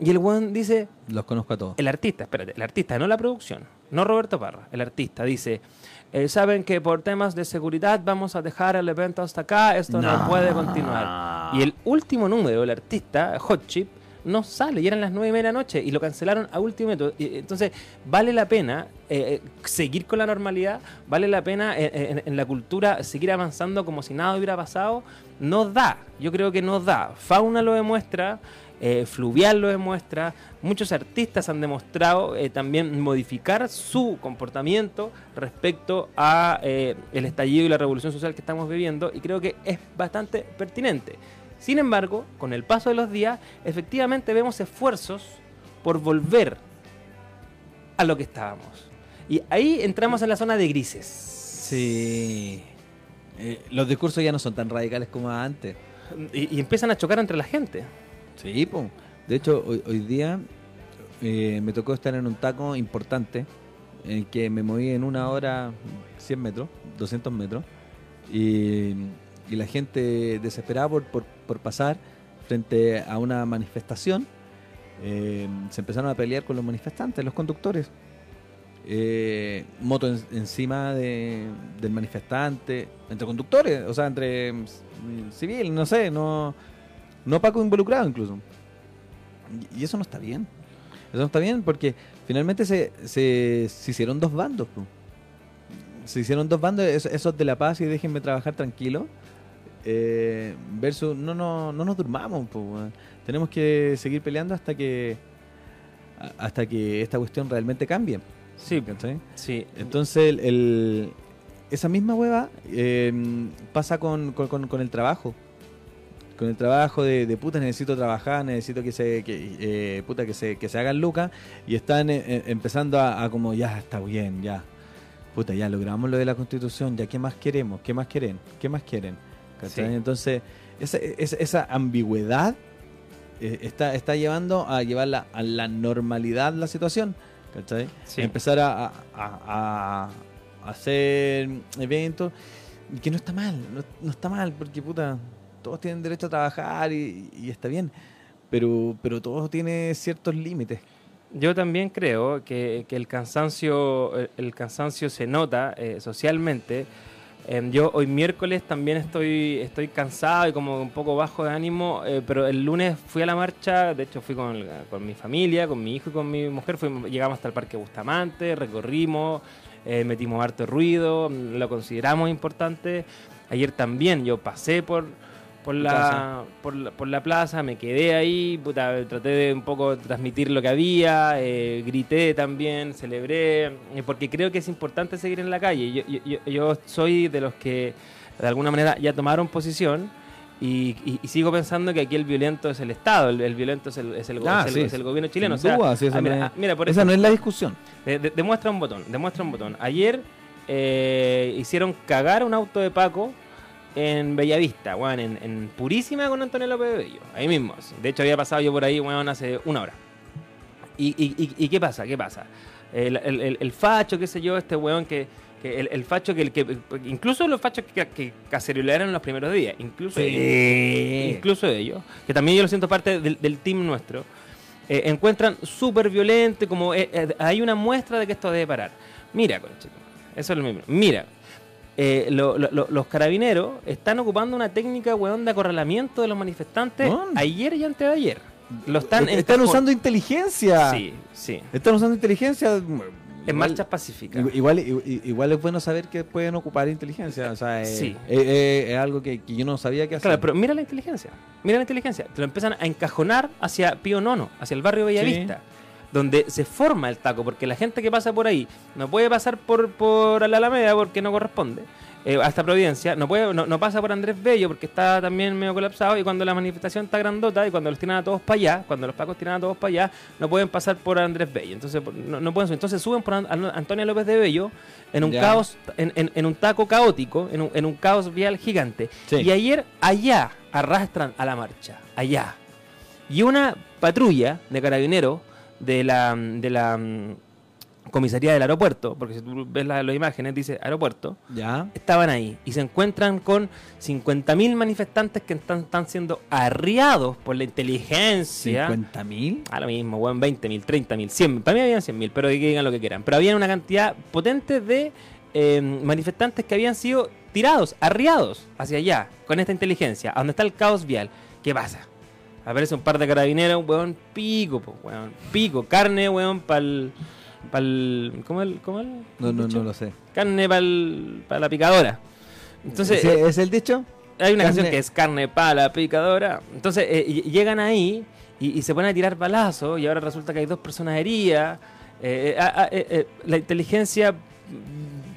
Y el one dice, Los conozco a todos. el artista, espérate, el artista, no la producción, no Roberto Parra, el artista dice, eh, saben que por temas de seguridad vamos a dejar el evento hasta acá, esto no, No. puede continuar. Y el último número, el artista, Hot Chip, no sale, y eran las nueve y media de la noche, y lo cancelaron a último minuto. Y, Entonces, vale la pena eh, eh, seguir con la normalidad, vale la pena eh, eh, en, la cultura seguir avanzando como si nada hubiera pasado. No da, yo creo que no da. Fauna lo demuestra, eh, Fluvial lo demuestra, muchos artistas han demostrado eh, también modificar su comportamiento respecto a eh, el estallido y la revolución social que estamos viviendo y creo que es bastante pertinente. Sin embargo, con el paso de los días, efectivamente vemos esfuerzos por volver a lo que estábamos. Y ahí entramos en la zona de grises. Sí. Eh, los discursos ya no son tan radicales como antes. Y, y empiezan a chocar entre la gente. Sí, po. De hecho, hoy, hoy día eh, me tocó estar en un taco importante en el que me moví en una hora 100 metros, 200 metros, y, y la gente desesperada por, por, pasar frente a una manifestación, eh, se empezaron a pelear con los manifestantes, los conductores. Eh, moto en- encima de- del manifestante, entre conductores, o sea, entre mm, civil, no sé, no, no Paco involucrado incluso. Y- eso no está bien. Eso no está bien porque finalmente se, se, se hicieron dos bandos. Se hicieron dos bandos, es- esos de la paz y déjenme trabajar tranquilo. Eh, versus, no, no, no nos durmamos. po. Tenemos que seguir peleando hasta que hasta que esta cuestión realmente cambie. Sí, ¿cachai? sí. Entonces, el, el- esa misma hueva eh, pasa con, con- con- el trabajo. Con el trabajo de, de puta, necesito trabajar, necesito que se, que, eh, puta, que se, que se hagan lucas. Y están eh, eh, empezando a, a como, ya, está bien, ya. Puta, ya logramos lo de la constitución, ya, ¿qué más queremos? ¿Qué más quieren? ¿Qué más quieren? ¿Cachai? Sí. Entonces, esa, esa, esa ambigüedad eh, está, está llevando a llevarla a la normalidad la situación. ¿Cachai? Sí. Empezar a, a- a- a hacer eventos que no está mal, no, no está mal, porque puta, todos tienen derecho a trabajar y, y está bien, pero, pero todo tiene ciertos límites. Yo también creo que, que el cansancio el cansancio se nota eh, socialmente. Em, yo hoy miércoles también estoy estoy cansado y como un poco bajo de ánimo, eh, pero el lunes fui a la marcha, de hecho fui con, con mi familia, con mi hijo y con mi mujer, fuimos- llegamos hasta el Parque Bustamante, recorrimos, eh, metimos harto ruido, mm, lo consideramos importante. Ayer también yo pasé por, por, la, por, la, por la plaza, me quedé ahí, puta, traté de un poco transmitir lo que había, eh, grité también, celebré, eh, porque creo que es importante seguir en la calle. Yo, yo, yo- soy de los que de alguna manera ya tomaron posición. Y, y- y sigo pensando que aquí el violento es el Estado, el, el violento es el, es el, Ah, es el- sí, es el gobierno chileno. o sea, esa ah, mira, no es- ah, mira, por Esa no es la discusión. de- de- demuestra un botón, demuestra un botón. Ayer eh, hicieron cagar un auto de Paco en Bellavista, weón, en, en Purísima con Antonio López de Bello. Ahí mismo. De hecho, había pasado yo por ahí, weón, hace una hora. ¿Y, y, y- y qué pasa? ¿Qué pasa? El, el- el- facho, qué sé yo, este weón que... que el, el facho que, el que... Incluso los fachos que, que cacerolaron en los primeros días. Incluso ellos, incluso ellos, que también yo lo siento parte del, del team nuestro, eh, encuentran súper violento, como eh, eh, hay una muestra de que esto debe parar. Mira, conchito, eso es lo mismo. Mira, eh, lo- lo- lo- los carabineros están ocupando una técnica, weón, de acorralamiento de los manifestantes ayer y antes de ayer. Lo están, Est- están usando inteligencia. Sí, sí. Están usando inteligencia. En Igual- marchas pacíficas. Igual, igual, igual es bueno saber que pueden ocupar inteligencia. O sea, eh, Sí. eh, eh, es algo que, que yo no sabía que hacer. Claro, pero mira la inteligencia. Mira la inteligencia. Te lo empiezan a encajonar hacia Pío Nono, hacia el barrio Bellavista. Donde se forma el taco, porque la gente que pasa por ahí no puede pasar por, por la Alameda porque no corresponde. eh, hasta Providencia, no, puede, no, no pasa por Andrés Bello porque está también medio colapsado. Y cuando la manifestación está grandota y cuando los tiran a todos para allá, cuando los pacos tiran a todos para allá, no pueden pasar por Andrés Bello. Entonces no, no pueden subir. Entonces suben por An- An- Antonio López de Bello en un Ya. caos, en, en- en un taco caótico, en un, en un caos vial gigante. Sí. Y ayer allá arrastran a la marcha, allá. Y una patrulla de carabineros de la, de la mm, comisaría del aeropuerto, porque si tú ves la- las imágenes dice aeropuerto, Ya. estaban ahí y se encuentran con 50.000 manifestantes que están, están siendo arriados por la inteligencia. ¿50 mil? A lo mismo, weón, 20.000, 30.000, 100.000. Para mí habían 100.000, pero que digan lo que quieran. Pero había una cantidad potente de eh, manifestantes que habían sido tirados, arriados hacia allá, con esta inteligencia, a donde está el caos vial. ¿Qué pasa? Aparece un par de carabineros, weón, pico, po, weón, pico, carne, weón, pa'l... pa'l ¿Cómo el...? Cómo el No, no, dicho? no lo sé. Carne para la picadora. Entonces, ¿Ese ¿Es el dicho? hay una Carne- canción que es carne para la picadora. Entonces eh, llegan ahí y, y se ponen a tirar balazos y ahora resulta que hay dos personas heridas. Eh, eh, ah, ah, eh, eh, la inteligencia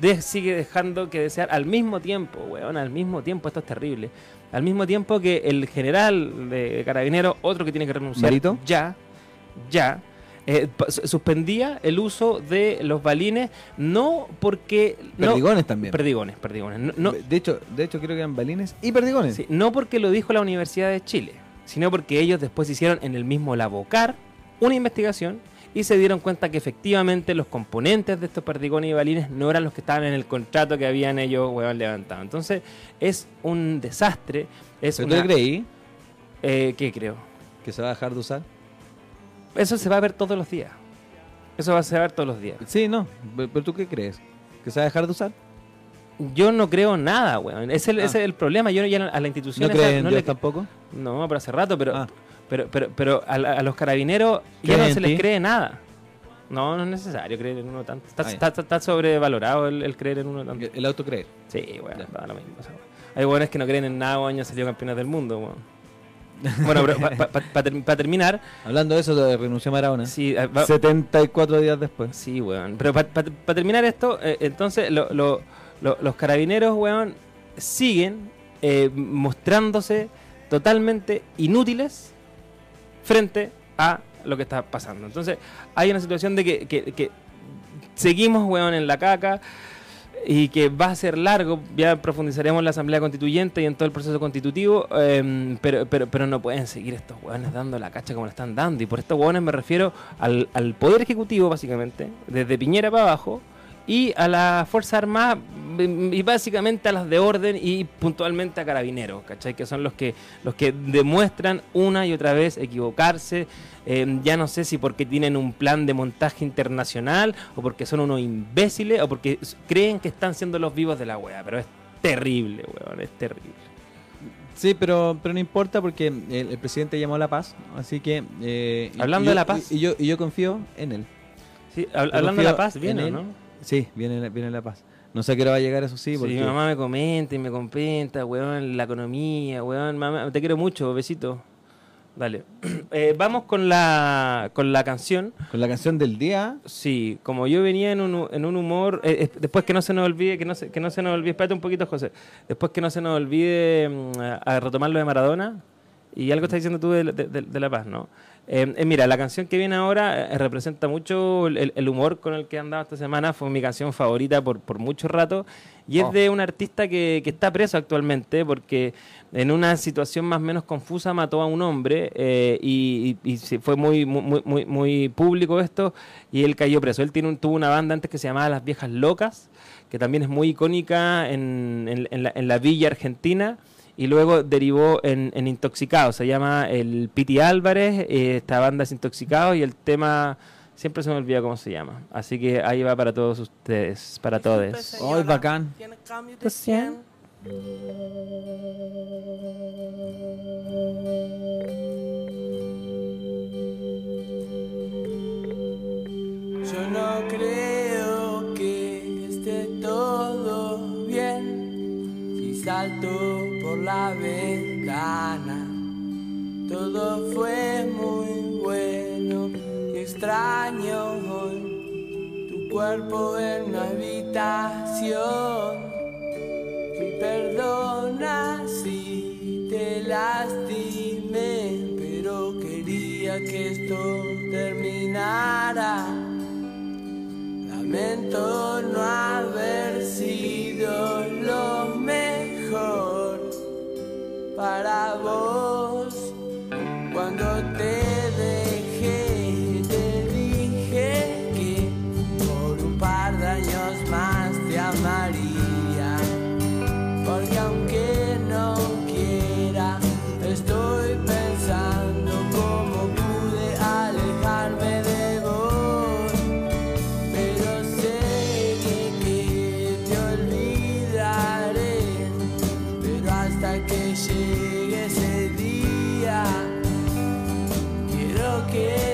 de- sigue dejando que desear al mismo tiempo, weón, al mismo tiempo, esto es terrible. Al mismo tiempo que el general de Carabineros, otro que tiene que renunciar ¿Marito? ya, ya, eh, suspendía el uso de los balines, no porque... no- Perdigones también. Perdigones, perdigones. No, no- De, hecho, de hecho, creo que eran balines y perdigones. Sí, no porque lo dijo la Universidad de Chile, sino porque ellos después hicieron en el mismo Labocar una investigación y se dieron cuenta que efectivamente los componentes de estos perdigones y balines no eran los que estaban en el contrato que habían ellos huevón, levantado. Entonces es un desastre. Es ¿Pero una, tú creí eh, ¿Qué creo? que se va a dejar de usar? Eso se va a ver todos los días. Eso va a se va a ver todos los días. Sí, no. Pero, tú qué crees? ¿Que se va a dejar de usar? Yo no creo nada, weón. Ese, es el- Ah. ese es el problema. Yo ya a la institución ¿No esa crees en no Dios le- tampoco? No, pero hace rato, pero Ah. Pero pero pero a, la- a los carabineros ya ¿Creen no en se les ti? cree nada. No, no es necesario creer en uno tanto. Está, Ah, ya. está, está- está sobrevalorado el, el creer en uno tanto. El auto creer. Sí, bueno, Ya. da lo mismo. o sea, hay buenos que no creen en nada, weón, ya salió campeones del mundo, weón. Bueno, pero para terminar, Hablando de eso, de renunció Maradona. sí, eh, va- 74 días después. Sí, weón. Pero para terminar esto, eh, entonces lo- lo- lo- los carabineros, weón, siguen eh, mostrándose totalmente inútiles frente a lo que está pasando. Entonces hay una situación de que, que- que seguimos, weón, en la caca y que va a ser largo, ya profundizaremos en la Asamblea Constituyente y en todo el proceso constitutivo, eh, pero, pero, pero no pueden seguir estos hueones dando la cacha como la están dando. Y por estos hueones me refiero al Poder Ejecutivo, básicamente, desde Piñera para abajo, y a las Fuerzas Armadas, y básicamente a las de orden y puntualmente a Carabineros, ¿cachai? Que son los que, los que demuestran una y otra vez equivocarse, eh, ya no sé si porque tienen un plan de montaje internacional o porque son unos imbéciles o porque creen que están siendo los vivos de la wea, pero es terrible, weón, es terrible. Sí, pero, pero no importa porque el, el presidente llamó a la paz, así que... eh, Hablando yo- de la paz. Y, y yo, y yo confío en él. Sí, hab- Yo hablando de la paz, en viene. ¿no? Sí, viene, viene la paz. No sé a qué hora va a llegar, eso sí, Sí, porque... mi mamá me comenta y me comenta, weón, la economía, weón, mamá, te quiero mucho, besito. Dale. Eh, vamos con la, con la canción. Con la canción del día... Sí, como yo venía en un, en un humor, eh, eh, después que no se nos olvide, que no se, que no se nos olvide, espérate un poquito, José, después que no se nos olvide mm, a retomar lo de Maradona, Y algo estás diciendo tú de, la- de- de- de La Paz, ¿no? Eh, eh, mira, la canción que viene ahora eh, representa mucho el, el humor con el que he andado esta semana. Fue mi canción favorita por, por mucho rato. Y es Oh. de un artista que, que está preso actualmente porque en una situación más o menos confusa mató a un hombre y, y- y se- fue muy, muy, muy, muy público esto y él cayó preso. Él tiene un- tuvo una banda antes que se llamaba Las Viejas Locas, que también es muy icónica en, en- en la, en la villa argentina y luego derivó en, en Intoxicados. Se llama el Piti Álvarez, eh, esta banda es Intoxicados y el tema siempre se me olvida cómo se llama. Así que ahí va para todos ustedes, para todos. ¡Ay, bacán! Tiene cambio de 100. Yo no creo salto por la ventana. Todo fue muy bueno extraño hoy tu cuerpo en una habitación. Y perdona si te lastimé, pero quería que esto terminara. Lamento no haber sido lo mejor para vos. Cuando te quiero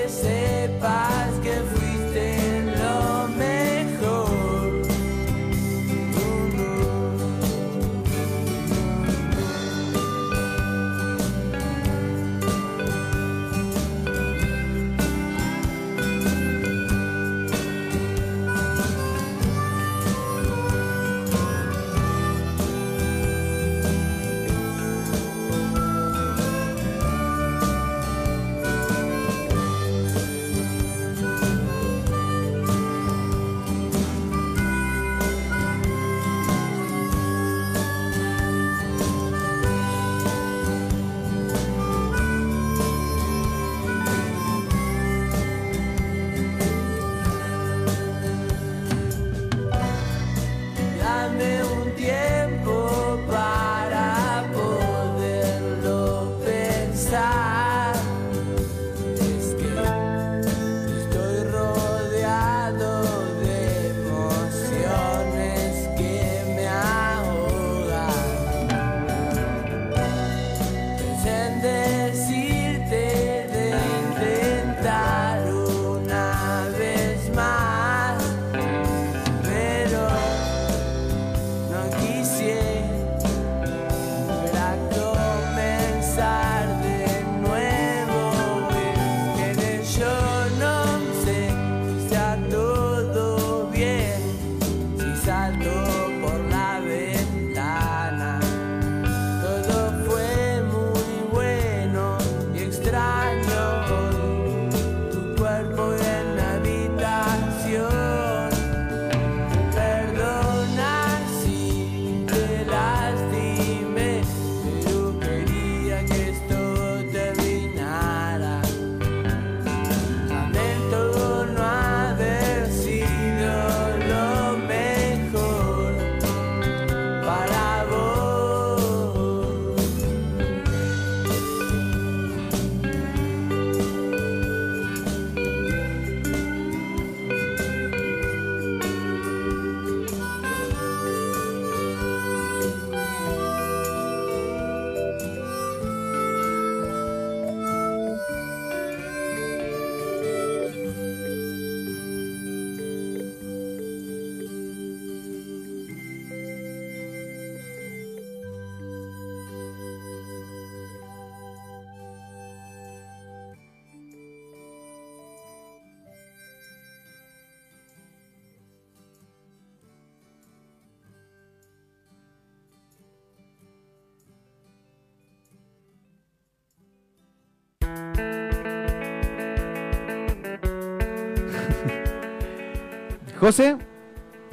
José.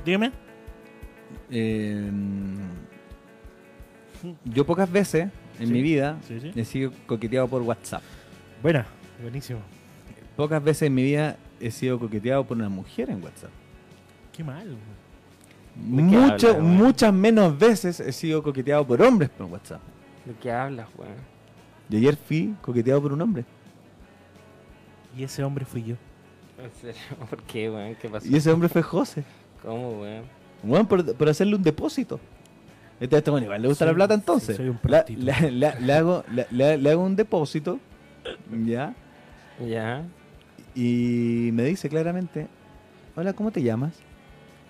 Dígame. Em, yo pocas veces en mi vida he sido coqueteado por WhatsApp. Buena, buenísimo. Pocas veces en mi vida he sido coqueteado por una mujer en WhatsApp. Qué mal. Mucho, muchas menos veces he sido coqueteado por hombres por WhatsApp. ¿De qué hablas, weón? Y ayer fui coqueteado por un hombre. Y ese hombre fui yo. ¿En serio? ¿Por qué, weón? ¿Qué pasó? Y ese hombre fue José. ¿Cómo, weón? Bueno, por, por hacerle un depósito. Este, este bueno, igual le gusta la plata sí, entonces. soy un La- prostituto. la- la- le, hago, la- le- le hago un depósito, ¿ya? Ya. Y me dice claramente, hola, ¿cómo te llamas?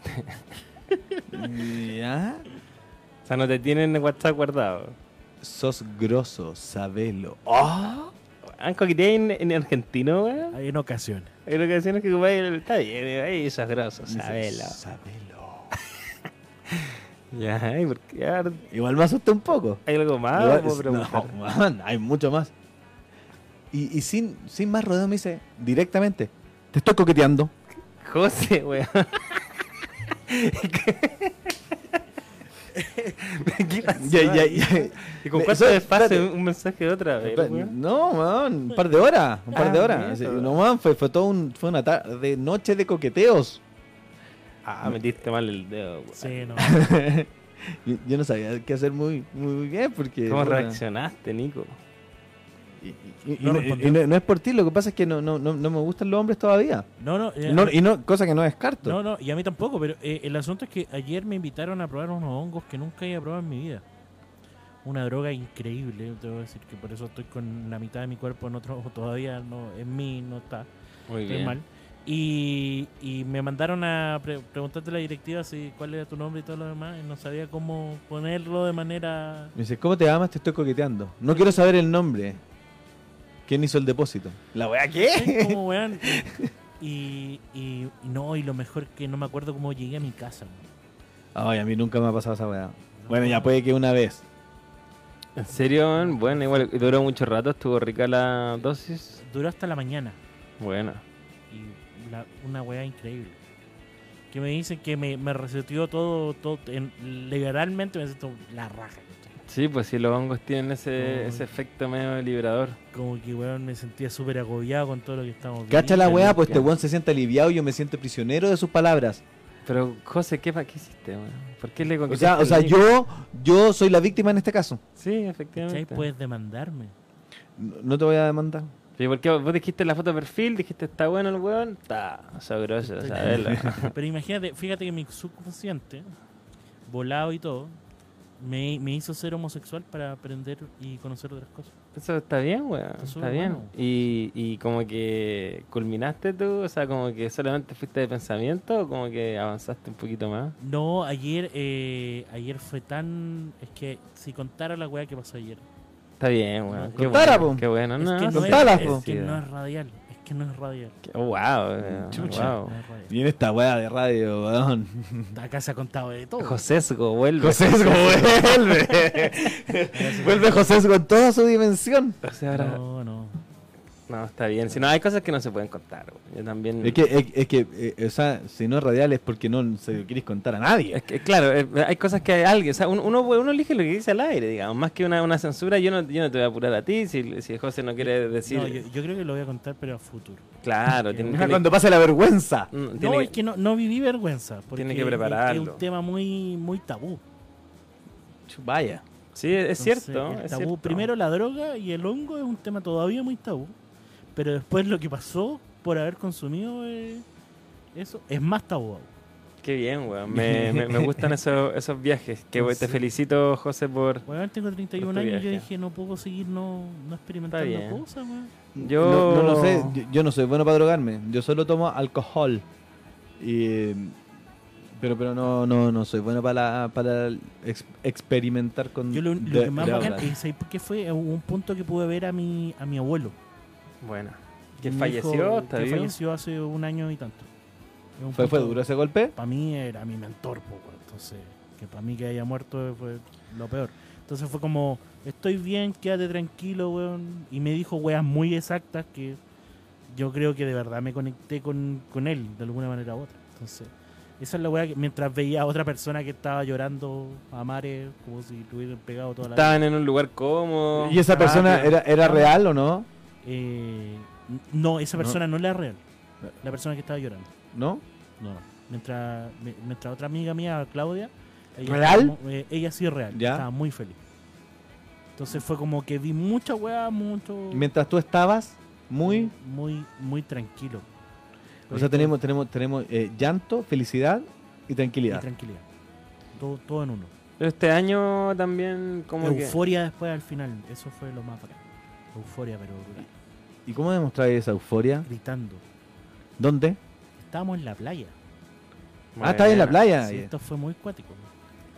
¿Ya? O sea, no te tienen en WhatsApp guardado. Sos grosso, sabelo. ¡Oh! ¿Han coqueteado en, en argentino, weón? Hay en ocasiones. Hay ocasiones que ocupáis el- Está bien, ahí eso es grosso, sabelo. Sabelo. Ya, ¿y por qué? Igual me asusté un poco. ¿Hay algo más? Igual- no, man, hay mucho más. Y, y sin, sin más rodeo me dice directamente, te estoy coqueteando. José, weón. ¿Qué pasó? Ya, ya, ya. ¿Y con cuánto desfase un mensaje de otra vez? No, man, un par de horas, un par Ah, de horas. mierda. No, man, fue, fue todo un, fue una tarde, noche de coqueteos. Ah, metiste mal el dedo, weón. Sí, no. yo, yo no sabía qué hacer muy, muy bien porque... ¿Cómo puta, reaccionaste, Nico? Y, No y no, respondió. y no- no es por ti, lo que pasa es que no, no, no, no me gustan los hombres todavía. No, no. eh, No, y no, cosa que no descarto. No, no, y a mí tampoco, pero eh, el asunto es que ayer me invitaron a probar unos hongos que nunca había probado en mi vida. Una droga increíble, te voy a decir que por eso estoy con la mitad de mi cuerpo en otro, todavía no, en mí no está, Muy estoy bien. mal. Y, y me mandaron a pre- preguntarte la directiva si cuál era tu nombre y todo lo demás, y no sabía cómo ponerlo de manera... Me dice, ¿cómo te llamas? Te estoy coqueteando. No quiero saber el nombre. ¿Quién hizo el depósito? ¿La wea qué? ¿Cómo, weón? Y, y, y no, y lo mejor que no me acuerdo cómo llegué a mi casa. weón. Ay, a mí nunca me ha pasado esa weá. Bueno, ya puede que una vez. ¿En serio, man? Bueno, igual duró mucho rato, estuvo rica la dosis. Duró hasta la mañana. Bueno. y la- una weá increíble. Que me dicen que me, me reseteó todo, todo en- liberalmente me siento la raja. ¿Cachai? Sí, pues sí, los hongos tienen ese, ese efecto medio liberador. Como que weón me sentía súper agobiado con todo lo que estamos viendo. Cacha la weá, pues este weón se siente aliviado y yo me siento prisionero de sus palabras. Pero, José, ¿qué, pa- qué hiciste, weón? ¿Por qué le O sea, o sea yo, yo soy la víctima en este caso. Sí, ¿Cachai? efectivamente. Puedes demandarme. No no te voy a demandar. Sí, porque vos dijiste la foto de perfil, dijiste está bueno el weón, está sabroso, sabelo. Pero imagínate, fíjate que mi subconsciente, volado y todo, me, me hizo ser homosexual para aprender y conocer otras cosas. Eso está bien, weón, Está bien. Y, y como que culminaste tú, o sea, como que solamente fuiste de pensamiento o como que avanzaste un poquito más. No, ayer eh, ayer fue tan... Es que si contara la weá que pasó ayer. Está bien, weón. No, Qué bueno, qué bueno, Es no, que no, es, contala, es po. que no es radial. Que no es. Qué- oh, wow, weón, Chucha. wow. No es radial. Viene esta weá de radio, weón. Acá se ha contado de todo. Josesgo, vuelve. Josesgo vuelve. vuelve Josesgo en toda su dimensión. O sea, ahora- No, no. No, está bien. Si no, hay cosas que no se pueden contar. Yo también. Es que, es, es que eh, o sea, si no es radial es porque no se lo quieres contar a nadie. Es que, claro, eh, hay cosas que hay alguien, o sea, uno, uno, uno elige lo que dice al aire, digamos, más que una, una censura, yo no, yo no te voy a apurar a ti, si, si José no quiere decir, No, yo, yo creo que lo voy a contar, pero a futuro. claro, tiene, Cuando pase la vergüenza. mm, No, tiene- es que no, no viví vergüenza. Porque Tiene que es- prepararlo. Es un tema muy, muy tabú. Vaya. sí, es Entonces, cierto, el es tabú- cierto. Primero la droga y el hongo es un tema todavía muy tabú. Pero después lo que pasó por haber consumido eh, eso es más tabú. Qué bien, weón, me, me, me gustan esos, esos viajes, que Sí. te felicito, José, por... Bueno, tengo 31 Por años y yo dije, no puedo seguir no, no experimentando cosas, weón. Yo- No, no lo sé, yo, yo no soy bueno para drogarme. Yo solo tomo alcohol. Y, pero pero no, no, no soy bueno para, para ex- experimentar con Yo lo, lo de- que más bacán, ¿sabes por qué fue? Hubo un punto que pude ver a mi, a mi abuelo. Bueno, que falleció, que bien. falleció hace un año y tanto. ¿Fue, ¿Fue duro ese golpe? Para mí era mi mentor, po, entonces, que para mí que haya muerto fue lo peor. Entonces fue como, estoy bien, quédate tranquilo, weón. Y me dijo weas muy exactas que yo creo que de verdad me conecté con, con él de alguna manera u otra. Entonces, Esa es la weá que mientras veía a otra persona que estaba llorando a mares como si le hubieran pegado toda la vida. Estaban en un lugar cómodo. ¿Y esa persona era, era real o no? Eh, no, esa persona no, era real. La persona que estaba llorando. ¿No? No, no. Mientras, mi- mientras otra amiga mía, Claudia, ella, ¿Real? estaba eh, ella sí es real. Ya. Estaba muy feliz. Entonces fue como que vi mucha weá, mucho. Mientras tú estabas muy... Muy, muy tranquilo. O sea, tenemos, tenemos, tenemos eh, llanto, felicidad y Y tranquilidad. tranquilidad. Todo, todo en uno. Pero este año también como que... Euforia después al final. Eso fue lo más bacán. Euforia, pero brutal. ¿Y cómo demostrar esa euforia? Gritando. ¿Dónde? Estábamos en la playa. Ah, está en la playa. Sí, esto fue muy cuático.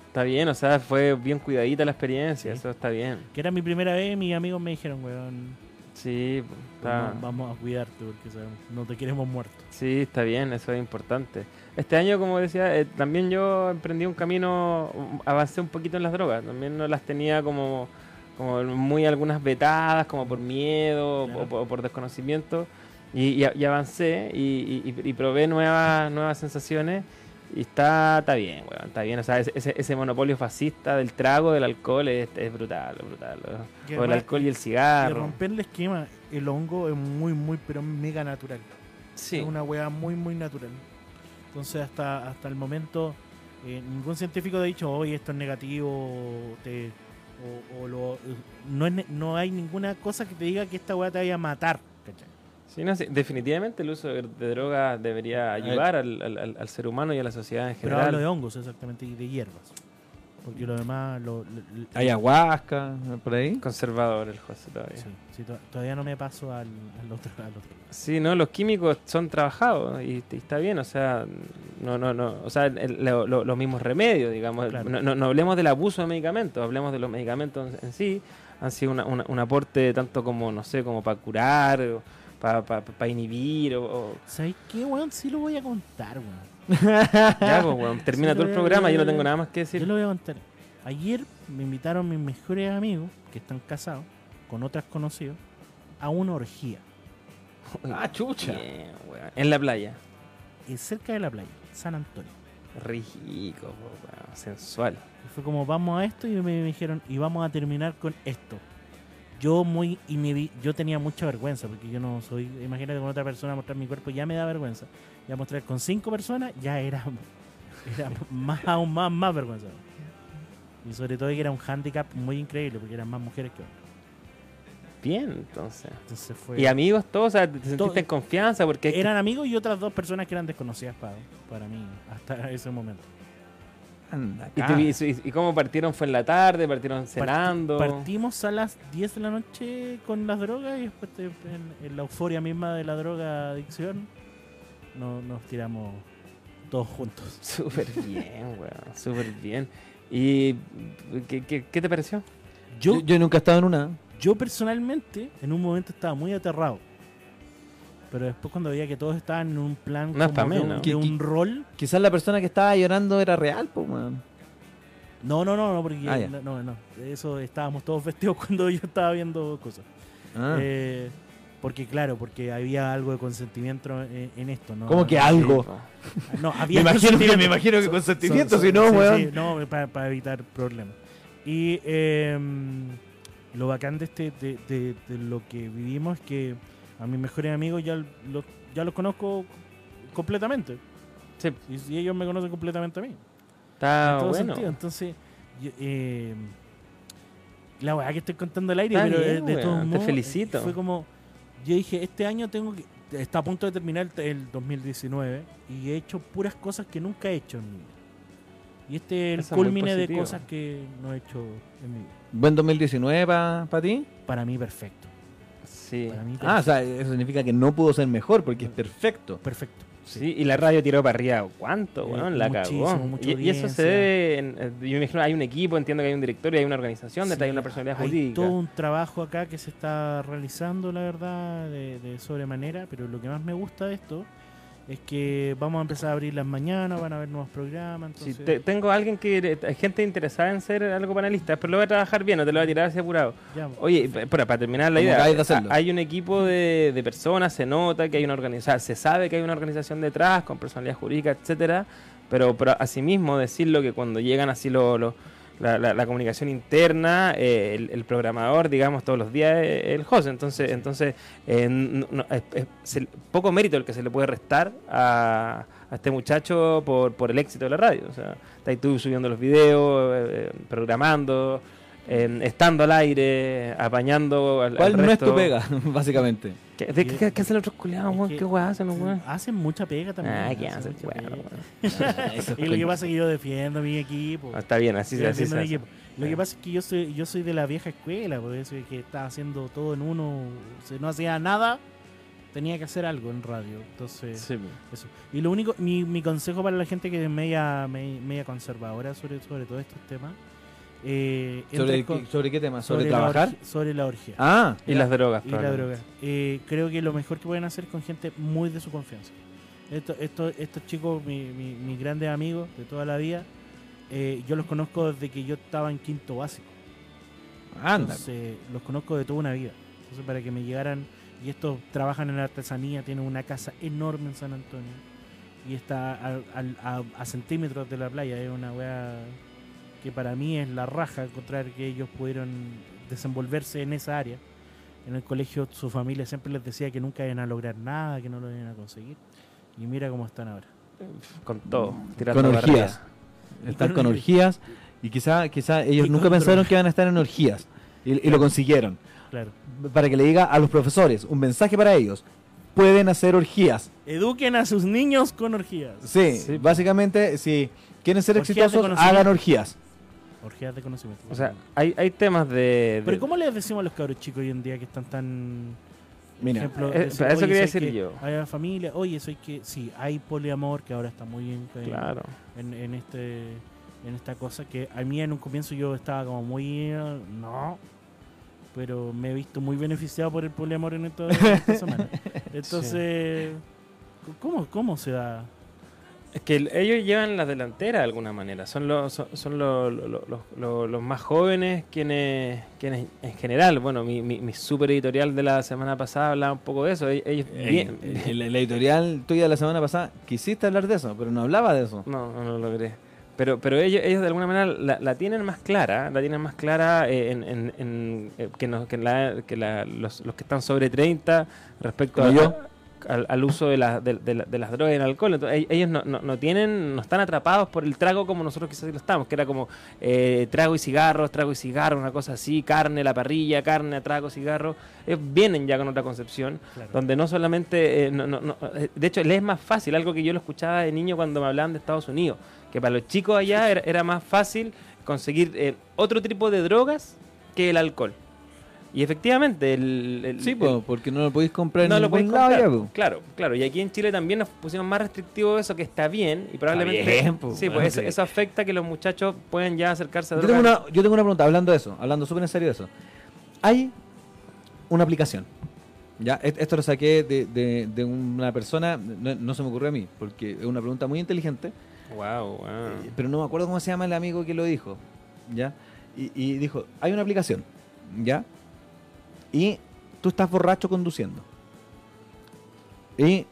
Está bien, o sea, fue bien cuidadita la experiencia, Sí. eso está bien. Que era mi primera vez, mis amigos me dijeron, weón, Sí, está, vamos, vamos a cuidarte porque sabemos, no te queremos muerto. sí, está bien, eso es importante. Este año, como decía, eh, también yo emprendí un camino, avancé un poquito en las drogas, también no las tenía como, como muy algunas vetadas, como por miedo Claro. o, por, por desconocimiento, y, y y avancé y, y- y probé nuevas, nuevas sensaciones. Y está, está bien, weón, está bien. O sea, ese, monopolio fascista del trago, del alcohol, es, es brutal, brutal. O el alcohol y el Y cigarro. romper el esquema, el hongo es muy, muy, pero mega natural. Sí. Es una weá muy, muy natural. Entonces, hasta, hasta el momento, eh, ningún científico ha dicho, oye, esto es negativo, te, o, o lo, no, es no hay ninguna cosa que te diga que esta weá te vaya a matar. ¿cachai? Sí, no, sí, definitivamente el uso de, de drogas debería ayudar al, al- al- ser humano y a la sociedad en Pero general. hablo de hongos, exactamente, y de hierbas. Porque lo demás, lo, lo- lo- Ayahuasca, por ahí. Conservador el José todavía. Sí, Sí. sí, to- todavía no me paso al, al otro, al otro. no, los químicos son trabajados y, y está bien, o sea, no, no, no, o sea, el- lo- lo- los mismos remedios, digamos. Claro. No, no- no hablemos del abuso de medicamentos, hablemos de los medicamentos en sí. Han sido una- una- un aporte tanto como, no sé, como para curar, para inhibir, o, o- ¿Sabes qué, weón? Sí lo voy a contar, weón. ya, pues, weón, termina Sí, todo el programa, yo no tengo nada más que decir. Yo lo voy a contar. Ayer me invitaron mis mejores amigos, que están casados, con otras conocidos, a una orgía. Ah, chucha. Weón. En la playa. eh, cerca de la playa, San Antonio. Rico, weón, sensual. Y fue como, vamos a esto, y me, me dijeron, y vamos a terminar con esto. Yo muy inhibi- yo tenía mucha vergüenza, porque yo no soy, imagínate con otra persona mostrar mi cuerpo, ya me da vergüenza. Ya mostrar con cinco personas, ya era, era más, aún más, más vergüenza. Y sobre todo que era un handicap muy increíble, porque eran más mujeres que hombres. Bien, entonces. Entonces fue... Y amigos todos, o sea, te sentiste Todo- en confianza porque Eran amigos y otras dos personas que eran desconocidas para, para mí hasta ese momento. Anda ¿Y, te- y- cómo partieron? ¿Fue en la tarde? ¿Partieron Parti- cenando? Partimos a las 10 de la noche con las drogas y después te- en, en la euforia misma de la droga adicción no- nos tiramos todos juntos. Súper bien, weón, súper bien. ¿Y qué, qué- qué te pareció? Yo, Yo, yo nunca he estado en una. yo personalmente en un momento estaba muy aterrado. Pero después cuando veía que todos estaban en un plan No como de, mí, un- ¿no? de ¿Qué- un rol. Quizás la persona que estaba llorando era real, pues, weón. No, no, no, no, porque Ah, no, no, no. Eso estábamos todos vestidos cuando yo estaba viendo cosas. Ah. Eh, porque claro, porque había algo de consentimiento en, en esto, ¿no? ¿Cómo que algo? No, Me había imagino, que, consentimiento. me imagino que Son- consentimiento, si no, sí, weón. sí, no, para evitar problemas. Y eh, lo bacán de, este, de, de- de lo que vivimos es que a mis mejores amigos ya los, ya los conozco completamente. Sí, Y, y ellos me conocen completamente a mí. está en todo bueno. sentido. Entonces, yo, eh, la weá que estoy contando al aire, Está pero de- bien, de, weón, todos te modos, felicito. Fue como, yo dije, este año tengo que, está a punto de terminar el, el 2019 y he hecho puras cosas que nunca he hecho en mi vida. Y este es el culmine de cosas que no he hecho en mi vida. ¿Buen 2019 para ti? Para mí, perfecto. Sí. Para mí, Ah, o sea, eso significa que no pudo ser mejor porque es perfecto. perfecto. Sí, y la radio tiró para arriba. ¿Cuánto, Eh, weón? La cagó. Y, y eso se debe. en- eh, yo me imagino, hay un equipo, entiendo que hay un directorio, hay una organización, detrás hay Sí, una personalidad hay jurídica. todo un trabajo acá que se está realizando, la verdad, de, de sobremanera, pero lo que más me gusta de esto es que vamos a empezar a abrir las mañanas, van a haber nuevos programas, Sí, entonces te- tengo a alguien que. Hay gente interesada en ser algo panelista, pero lo voy a trabajar bien, no te lo voy a tirar así apurado. ya, Oye, pa- para, para terminar la idea, hay un equipo de, de personas, se nota que hay una organización, se sabe que hay una organización detrás, con personalidad jurídica, etcétera, Pero, pero asimismo decirlo que cuando llegan así lo, lo- la, la- la comunicación interna, eh, el, el programador, digamos, todos los días es el host. Entonces, entonces eh, no- no- es, es- poco mérito el que se le puede restar a, a este muchacho por, por el éxito de la radio. O sea, está ahí tú subiendo los videos, eh, eh, programando, eh, estando al aire, apañando al, ¿Cuál al no es resto. tu pega, básicamente? ¿Qué, de- qué- qué hacen los otros culiados, weón? ¿Qué weá hacen los weón? Hacen mucha pega también. Ah, ¿qué hacen weón? weón? Esos Y lo que pasa es que yo defiendo a mi equipo. Ah, está bien, así, se hace. Lo que pasa es que yo soy, yo soy de la vieja escuela, por eso es que estaba haciendo todo en uno. Si no hacía nada, tenía que hacer algo en radio. Entonces, Sí, eso. Y lo único, mi, mi consejo para la gente que es media, me- media conservadora sobre, sobre todos estos temas. Eh, ¿Sobre, con- qué- ¿Sobre qué tema? ¿Sobre, la trabajar? sobre la orgía. Ah, Y las drogas, y la probablemente. droga. Eh, creo que lo mejor que pueden hacer con gente muy de su confianza. Esto, esto, estos chicos, mi- mi- mis grandes amigos de toda la vida, eh, yo los conozco desde que yo estaba en quinto básico. anda. Entonces, los conozco de toda una vida. Entonces, para que me llegaran, y estos trabajan en la artesanía, tienen una casa enorme en San Antonio. Y está a, a centímetros de la playa. Es una wea que para mí es la raja encontrar que ellos pudieron desenvolverse en esa área. En el colegio su familia siempre les decía que nunca iban a lograr nada, que no lo iban a conseguir. Y mira cómo están ahora. Con todo. tirando Con orgías. Están con orgías y quizá, quizá ellos Y nunca pensaron drogas. que iban a estar en orgías y, y lo consiguieron. Claro. Para que le diga a los profesores, un mensaje para ellos. Pueden hacer orgías. Eduquen a sus niños con orgías. Sí, Sí. básicamente, si quieren ser Orgías exitosos, hagan orgías. Orgías de conocimiento. O sea, hay, hay temas de... de- Pero ¿cómo les decimos a los cabros chicos hoy en día que están tan... Mira, ejemplo, eh, decir, eso oye, quería ¿sabes decir que yo. Hay familia, oye, soy que sí, hay poliamor que ahora está muy en, en- Claro. en, en este en esta cosa que a mí en un comienzo yo estaba como muy no, pero me he visto muy beneficiado por el poliamor en esta semana. Entonces, ¿cómo cómo se da? Es que el- ellos llevan la delantera de alguna manera. Son los, son, son los, los, los- los- los más jóvenes quienes, quienes en general, bueno, mi, mi, mi super editorial de la semana pasada hablaba un poco de eso. Ellos bien- la editorial tuya de la semana pasada quisiste hablar de eso, pero no hablaba de eso. No, no lo logré. Pero, pero ellos, ellos de alguna manera la, la tienen más clara, la tienen más clara eh, en, en- en, eh, que, no- que la- que la- los, los que están sobre 30 respecto a- yo. Al, al uso de, la- de, de la- de las drogas y el alcohol. Entonces, e- ellos no, no, no tienen, no están atrapados por el trago como nosotros quizás lo estamos, que era como eh, trago y cigarros, trago y cigarros, una cosa así, carne, la parrilla, carne, trago, cigarro. Ellos vienen ya con otra concepción Claro. donde no solamente, eh, no- no- no, eh, de hecho, les es más fácil, algo que yo lo escuchaba de niño cuando me hablaban de Estados Unidos, que para los chicos allá era, era más fácil conseguir eh, otro tipo de drogas que el alcohol. Y efectivamente, el, el- Sí, el- po, porque no lo podéis comprar no en lo ningún lado comprar. ya. Claro, claro. Y aquí en Chile también nos pusimos más restrictivos eso, que está bien. Y probablemente. bien, sí, bueno, pues eso, sí. eso afecta que los muchachos puedan ya acercarse a Yo tengo, una, yo tengo una pregunta, hablando de eso, hablando súper en serio de eso. Hay una aplicación. Ya, Et- esto lo saqué de, de- de una persona, no, no se me ocurrió a mí, porque es una pregunta muy inteligente, Wow, wow. eh, pero no me acuerdo cómo se llama el amigo que lo dijo. ¿Ya? Y, y dijo, hay una aplicación, ¿ya? Y tú estás borracho conduciendo. Y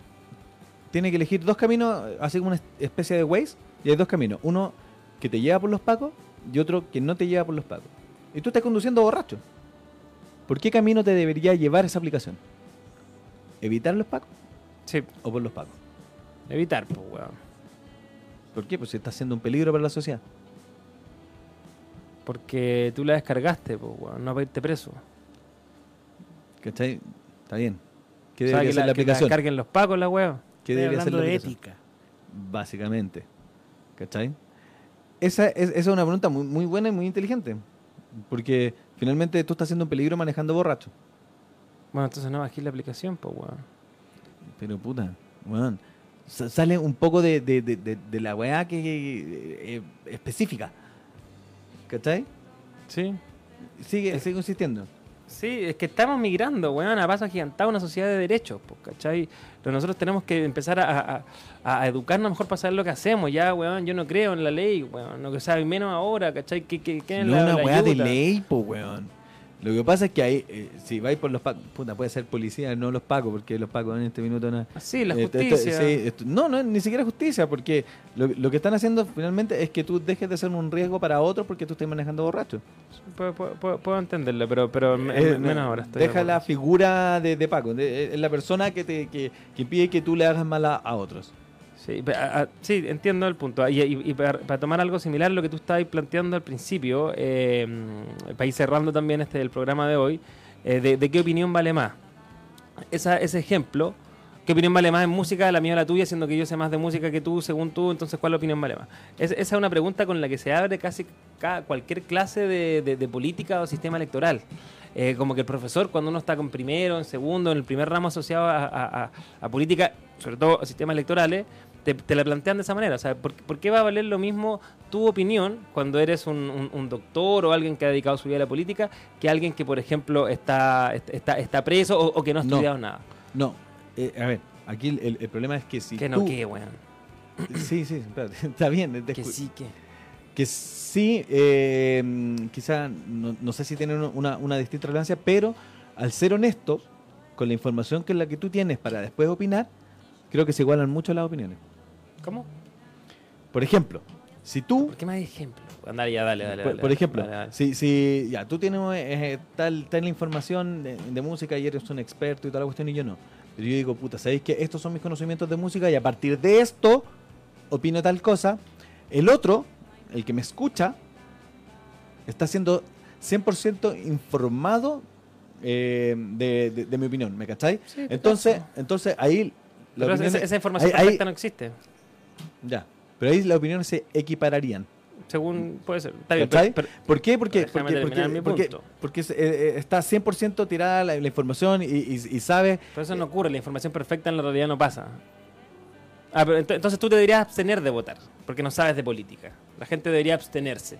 tiene que elegir dos caminos, así como una especie de Waze, y hay dos caminos. Uno que te lleva por los pacos y otro que no te lleva por los pacos. Y tú estás conduciendo borracho. ¿Por qué camino te debería llevar esa aplicación? ¿Evitar los pacos Sí, o por los pacos? evitar, pues, weón. ¿Por qué? Pues si estás siendo un peligro para la sociedad. Porque tú la descargaste, pues, weón. No para irte preso. ¿Cachai? Está bien. ¿Qué O sea, debería que ser la, la que aplicación? descarguen los pacos, la weón. ¿Qué Estoy debería ser la de ética. Básicamente. ¿Cachai? Esa es, esa es una pregunta muy, muy buena y muy inteligente. Porque finalmente tú estás siendo un peligro manejando borracho. Bueno, entonces no bajé la aplicación, pues, weón. Pero puta, weón. sa- Sale un poco de, de- de- de- la weá que, que, eh, específica. ¿Cachai? Sí. Sigue, sigue insistiendo. Sí, es que estamos migrando, weón, a paso agigantado a una sociedad de derechos, pues, ¿cachai? Pero nosotros tenemos que empezar a, a- a educarnos mejor para saber lo que hacemos, ya, weón, yo no creo en la ley, weón, no que sabe menos ahora, ¿cachai? ¿Qué, qué, qué es no la, una la weá de ley, po, weón. Lo que pasa es que ahí, eh, si vais por los pacos, puta, puede ser policía, no los pacos, porque los pacos en este minuto no. Sí, la Eh, esto- justicia. sí, esto- no, no, ni siquiera justicia, porque lo, lo que están haciendo finalmente es que tú dejes de ser un riesgo para otros porque tú estás manejando borracho. Puedo, puedo- entenderlo, pero, pero Eh, me- menos ahora. Estoy de deja la figura de, de Paco, de- es la persona que te que, que impide que tú le hagas mal a, a otros. Sí, entiendo el punto. Y, para, tomar algo similar a lo que tú estabas planteando al principio, mm, para ir cerrando también este el programa de hoy, eh, de, qué opinión vale más. Esa, ese ejemplo, ¿qué opinión vale más en música, la mía o la tuya, siendo que yo sé más de música que tú, según tú, entonces ¿cuál opinión vale más? Es- esa es una pregunta con la que se abre casi ca- cualquier clase de, política o sistema electoral. Eh, como que el profesor, cuando uno está con primero, en segundo, en el primer ramo asociado a- a política, sobre todo a sistemas electorales, te, te la plantean de esa manera. O sea, ¿por, por qué va a valer lo mismo tu opinión cuando eres un, un- un doctor o alguien que ha dedicado su vida a la política que alguien que, por ejemplo, está, está, está preso o, o que no ha No. estudiado nada? No, eh, a ver, aquí el, el problema es que si que tú... no, que, weón. Sí, sí, espérate, está bien. Que sí, que. que sí, eh, quizá, no, no sé si tienen una, una distinta relevancia, pero al ser honesto con la información que es la que tú tienes para después opinar, creo que se igualan mucho las opiniones. ¿Cómo? Por ejemplo, si tú, ¿Por qué más ejemplo? Andale, ya, dale, dale. por, dale, por ejemplo, dale, dale. si, si ya tú tienes eh, tal, tal información de, de música y eres un experto y toda la cuestión y yo no, pero yo digo, puta, ¿sabéis que estos son mis conocimientos de música y a partir de esto opino tal cosa? El otro, el que me escucha, está siendo 100% informado eh, de, de- de mi opinión, ¿me cacháis? Sí, Entonces, entonces ahí... la esa, esa información ahí- ahí- no existe. Ya, pero ahí las opiniones se equipararían. Según puede ser. Está bien, pero- pero- ¿Por qué? Porque, porque, porque, mi porque, punto. porque eh, eh, está 100% tirada la, la información y, y, y sabe... pero eso no ocurre, la información perfecta en la realidad no pasa. Ah, pero ent- entonces tú te deberías abstener de votar, porque no sabes de política. La gente debería abstenerse.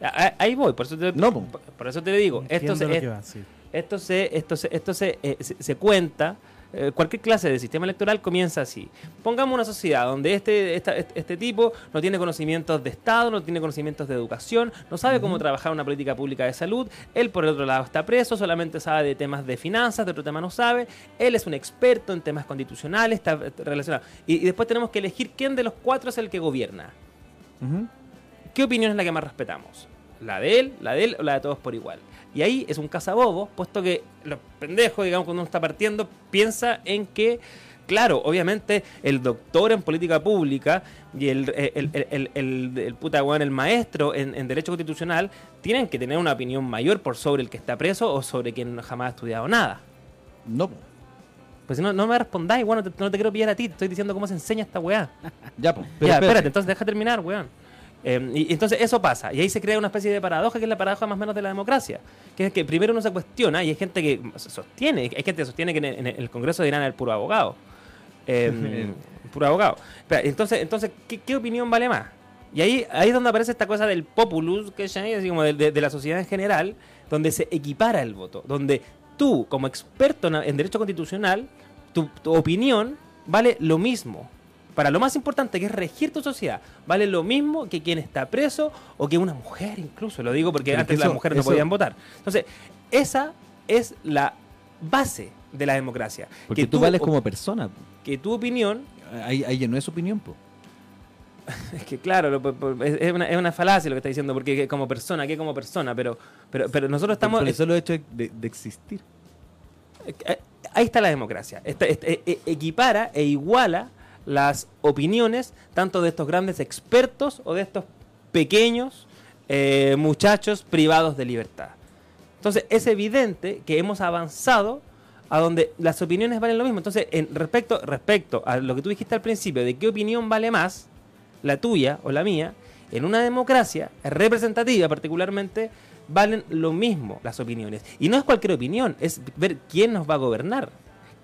Ah, ah, Ahí voy, por eso te, No, po. por- por eso te digo, esto se, lo es- que va, sí. esto se, esto se, esto se, eh, se, se cuenta. Eh, cualquier clase de sistema electoral comienza así. Pongamos una sociedad donde este, esta- este, tipo no tiene conocimientos de Estado, no tiene conocimientos de educación, no sabe cómo trabajar una política pública de salud. Él, por el otro lado, está preso, solamente sabe de temas de finanzas, de otro tema no sabe. Él es un experto en temas constitucionales, está relacionado. Y, y después tenemos que elegir quién de los cuatro es el que gobierna. ¿Qué opinión es la que más respetamos? ¿La de él, la de él o la de todos por igual? Y ahí es un cazabobo, puesto que los pendejos, digamos, cuando uno está partiendo, piensa en que, claro, obviamente el doctor en política pública y el, el, el, el, puta weón, el maestro en, en derecho constitucional, tienen que tener una opinión mayor por sobre el que está preso o sobre quien jamás ha estudiado nada. No. Pues si no, no me respondáis, bueno, no te, no te quiero pillar a ti, te estoy diciendo cómo se enseña esta weá. ya. Pero ya, espérate. espérate, entonces deja terminar, weón. Eh, y y entonces eso pasa, y ahí se crea una especie de paradoja que es la paradoja más o menos de la democracia, que es que primero uno se cuestiona, y hay gente que sostiene, hay gente que sostiene que en el, en el Congreso dirán el puro abogado. Eh, puro abogado. Entonces, entonces ¿qué, qué opinión vale más? Y ahí, ahí es donde aparece esta cosa del populus, que es así como de, de- de la sociedad en general, donde se equipara el voto, donde tú, como experto en, en derecho constitucional, tu, tu opinión vale lo mismo. Para lo más importante, que es regir tu sociedad, vale lo mismo que quien está preso o que una mujer incluso. Lo digo porque Pero antes las mujeres no eso- podían votar. Entonces, esa es la base de la democracia. Porque que tú, vales como persona. que tu opinión Ahí, ahí no es opinión, po. Es que claro, lo- es, una, es una falacia lo que está diciendo, porque que como persona, que como persona, pero, pero, pero nosotros estamos... Por el solo hecho de, de existir. eh, ahí está la democracia. Eh, equipara e iguala las opiniones tanto de estos grandes expertos o de estos pequeños eh, muchachos privados de libertad. Entonces es evidente que hemos avanzado a donde las opiniones valen lo mismo. Entonces, en respecto, respecto a lo que tú dijiste al principio, de qué opinión vale más, la tuya o la mía, en una democracia representativa particularmente, valen lo mismo las opiniones. Y no es cualquier opinión, es ver quién nos va a gobernar,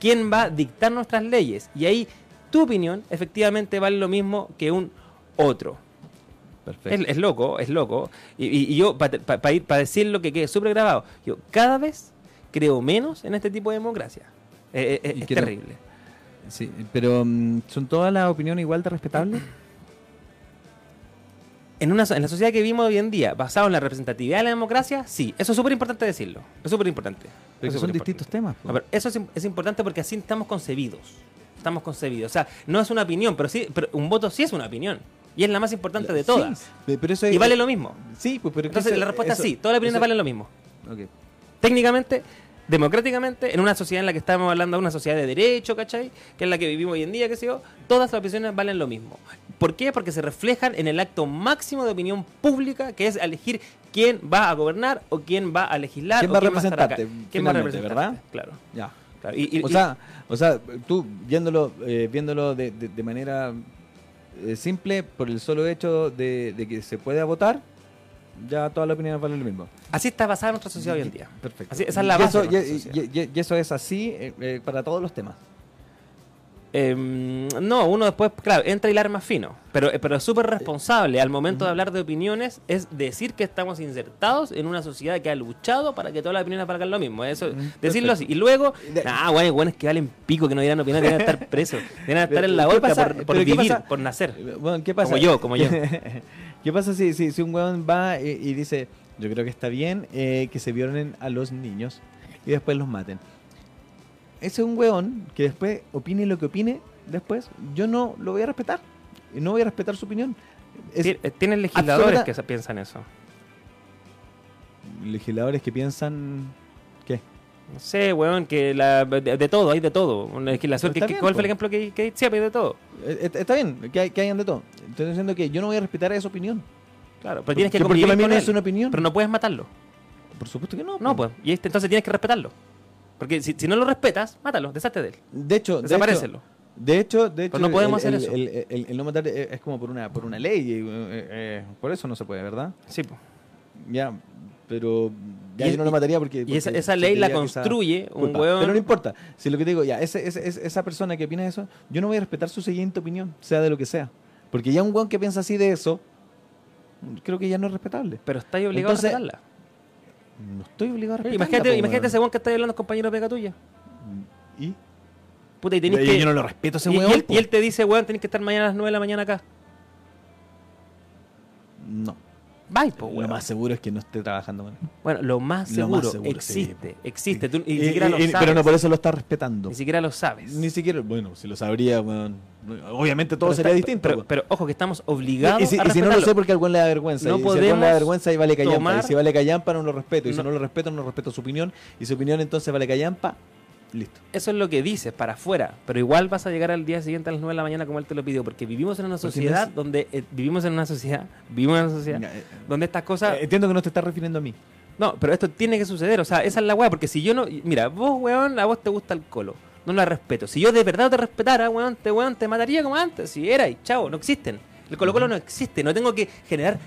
quién va a dictar nuestras leyes. Y ahí tu opinión efectivamente vale lo mismo que un otro. Perfecto. Es, es loco, es loco. Y, y- y yo, para ir para decir lo que quede súper grabado, yo cada vez creo menos en este tipo de democracia. Eh, eh, es creo- terrible. Sí, pero mm, ¿son todas las opiniones igual de respetables? En, una, en la sociedad que vivimos hoy en día, basado en la representatividad de la democracia, sí. Eso es súper importante decirlo. Es súper importante. Pero Es son distintos temas. No, pero eso es, es importante porque así estamos concebidos. Estamos concebidos. O sea, no es una opinión, pero sí, pero un voto sí es una opinión. Y es la más importante de todas. Sí, pero eso Y vale lo mismo. Sí, pues, pero Entonces eso- la respuesta es sí. Todas las opiniones valen lo mismo. Técnicamente, democráticamente, en una sociedad en la que estamos hablando de una sociedad de derecho, ¿cachai? Que es la que vivimos hoy en día, qué sé yo, todas las opiniones valen lo mismo. ¿Por qué? Porque se reflejan en el acto máximo de opinión pública, que es elegir quién va a gobernar o quién va a legislar ¿Quién o va a quién va a estar acá. representarte, ¿Quién va a representarte? verdad? Claro. Ya. Claro. Y- y- o sea, o sea, tú viéndolo, eh, viéndolo de, de- de manera eh, simple, por el solo hecho de, de que se pueda votar, ya todas las opiniones valen lo mismo. así está basada nuestra sociedad hoy en día. Perfecto. Así- esa es la Y base eso- de nuestra y- sociedad. y- y- y eso es así eh, eh, para todos los temas. Em, no, uno después, claro, entra a hilar más fino. Pero, eh, pero es súper responsable al momento de hablar de opiniones, es decir que estamos insertados en una sociedad que ha luchado para que todas las opiniones valgan lo mismo. Eso, decirlo así. Y luego, ah, bueno, bueno, es que valen pico que no dieran opinión, deben estar presos. Deben estar en la ¿Qué horca por, por ¿Pero qué vivir, pasa? por nacer. Bueno, ¿qué pasa? Como yo, como yo. ¿Qué pasa si, si, si un weón va y, y dice, yo creo que está bien eh, que se violen a los niños y después los maten? Ese es un weón que después opine lo que opine, después yo no lo voy a respetar. Y no voy a respetar su opinión. Es Tienen legisladores absoluta- que se piensan eso. legisladores que piensan... ¿Qué? No sé, weón, que la, de, de todo, hay de todo. Una legislación, que, ¿cuál fue el ejemplo que, que sí, hay de todo? Eh, eh, Está bien, que, hay- que hayan de todo. Estoy diciendo que yo no voy a respetar esa opinión. Claro, pero tienes que Porque- es una opinión. Pero no puedes matarlo. Por supuesto que no. No, pues. Y este- entonces tienes que respetarlo. Porque si, si no lo respetas, mátalo, deshazte de él. De hecho, de hecho, Desaparécelo. De hecho, de hecho Pero no podemos el, hacer el- eso. el- el- no matar es como por una por una ley, eh, eh, por eso no se puede, ¿verdad? Sí, pues. Ya, pero ya yo no lo mataría porque... Y esa, esa ley la construye un hueón. Pero no importa, si lo que te digo, ya, ese, ese- ese- esa persona que opina eso, yo no voy a respetar su siguiente opinión, sea de lo que sea. Porque ya un hueón que piensa así de eso, creo que ya no es respetable. Pero estáis obligado Entonces, a respetarla. No estoy obligado a respetarla. imagínate, po, imagínate ese weón. que está hablando de pega tuya. ¿Y? Puta, y tenés que. yo no lo respeto a ese y, él, y él te dice, weón, tenés que estar mañana a las 9 de la mañana acá. No. Bye, po, Lo más seguro es que no esté trabajando con él. Bueno, lo más Lo seguro, más seguro, sí, existe, existe. Tú ni siquiera lo sabes. pero no por eso lo está respetando. Ni siquiera lo sabes. Ni siquiera, bueno, si lo sabría, weón. Obviamente todo Pero sería está- distinto. Pero, ojo que estamos obligados y si, a y si no lo sé porque a algún le da vergüenza. No y si a algún le da podemos vergüenza y vale callampa. tomar- Y si vale callampa no lo respeto. Y si No. no lo respeto no respeto su opinión. Y su opinión entonces vale callampa. Listo. Eso es lo que dices, para afuera. Pero igual vas a llegar al día siguiente a las 9 de la mañana como él te lo pidió. Porque vivimos en una no sociedad donde... eh, vivimos en una sociedad... Vivimos en una sociedad eh, donde estas cosas... eh, entiendo que no te estás refiriendo a mí. No, pero esto tiene que suceder. O sea, esa es la weá. Porque si yo no. Mira, vos, weón, a vos te gusta el colo. No la respeto. Si yo de verdad te respetara, weón, te, weón, te mataría como antes. Si era y chao, no existen. El Colo Colo no existe. No tengo que generar.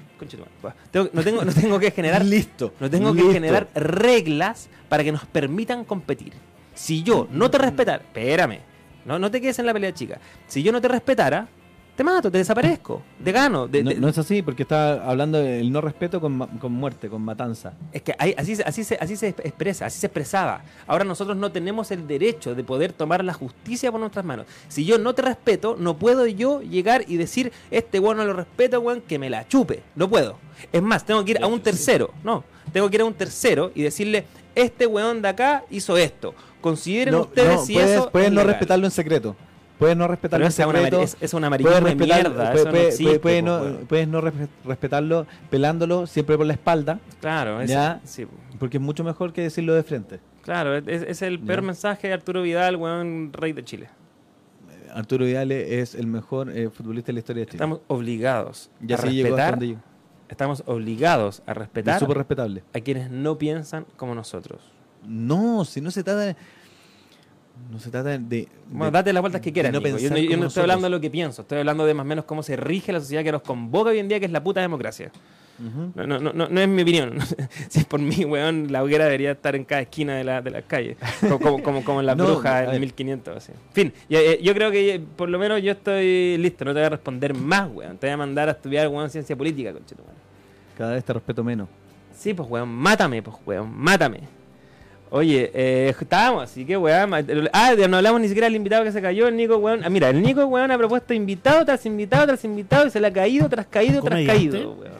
Tengo- no, tengo, no tengo que generar. Listo. No tengo que generar reglas para que nos permitan competir. Si yo no te respetara. Espérame. No, no te quedes en la pelea chica. Si yo no te respetara, te mato, te desaparezco. Te gano. de- no, de- no es así, porque está hablando del no respeto con, con muerte, con matanza. Es que hay- así, se- así, se, así se expresa, así se expresaba. Ahora nosotros no tenemos el derecho de poder tomar la justicia por nuestras manos. Si yo no te respeto, no puedo yo llegar y decir, este weón no lo respeto, weón, que me la chupe. No puedo. Es más, tengo que ir a un tercero. No, tengo que ir a un tercero y decirle, este weón de acá hizo esto. Consideren No, ustedes no, si puedes, eso puedes es no legal. respetarlo en secreto. Puedes no respetarlo Pero en es una, secreto. es, es un amarillismo Puedes, de mierda. puede- eso no puede- existe, puede po, no- puedes no respe- respetarlo pelándolo siempre por la espalda, Claro, es, Ya. sí, porque es mucho mejor que decirlo de frente. claro, es, es el peor Ya. mensaje de Arturo Vidal, weón, rey de Chile. Arturo Vidal es el mejor eh, futbolista de la historia de Chile. Estamos obligados y a hasta respetar, llegó. estamos obligados a Es respetar súper respetable. a quienes no piensan como nosotros. No, si no se trata de... No se trata de... Bueno, de- date las vueltas que quieras. no yo yo no estoy hablando de lo que pienso, estoy hablando de más o menos cómo se rige la sociedad que nos convoca hoy en día, que es la puta democracia. No, no, no, no, no es mi opinión. si es por mí, weón, la hoguera debería estar en cada esquina de la, de la calle. Como, como, como, como en la No, bruja a en ver. 1500. Así. En fin, yo, eh, yo creo que eh, por lo menos yo estoy listo. No te voy a responder más, weón. Te voy a mandar a estudiar, weón, ciencia política, conchetumare. Cada vez te respeto menos. Sí, pues, weón, mátame, pues, weón, mátame. Oye, eh, estábamos así que weón. Ah, no hablamos ni siquiera del invitado que se cayó. El Nico, weón. Ah, mira, el Nico, weón, ha propuesto invitado tras invitado tras invitado y se le ha caído tras caído tras caído, weón.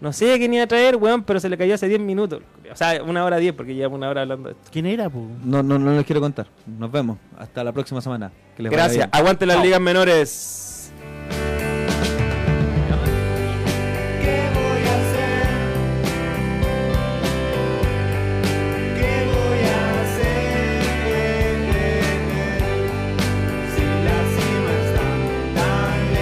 No sé quién iba a traer, weón, pero se le cayó hace 10 minutos. O sea, una hora 10 porque llevamos una hora hablando de esto. ¿Quién era, po? No, no, no les quiero contar. Nos vemos. Hasta la próxima semana. Que les vaya Gracias. Aguante las Chao. ligas menores.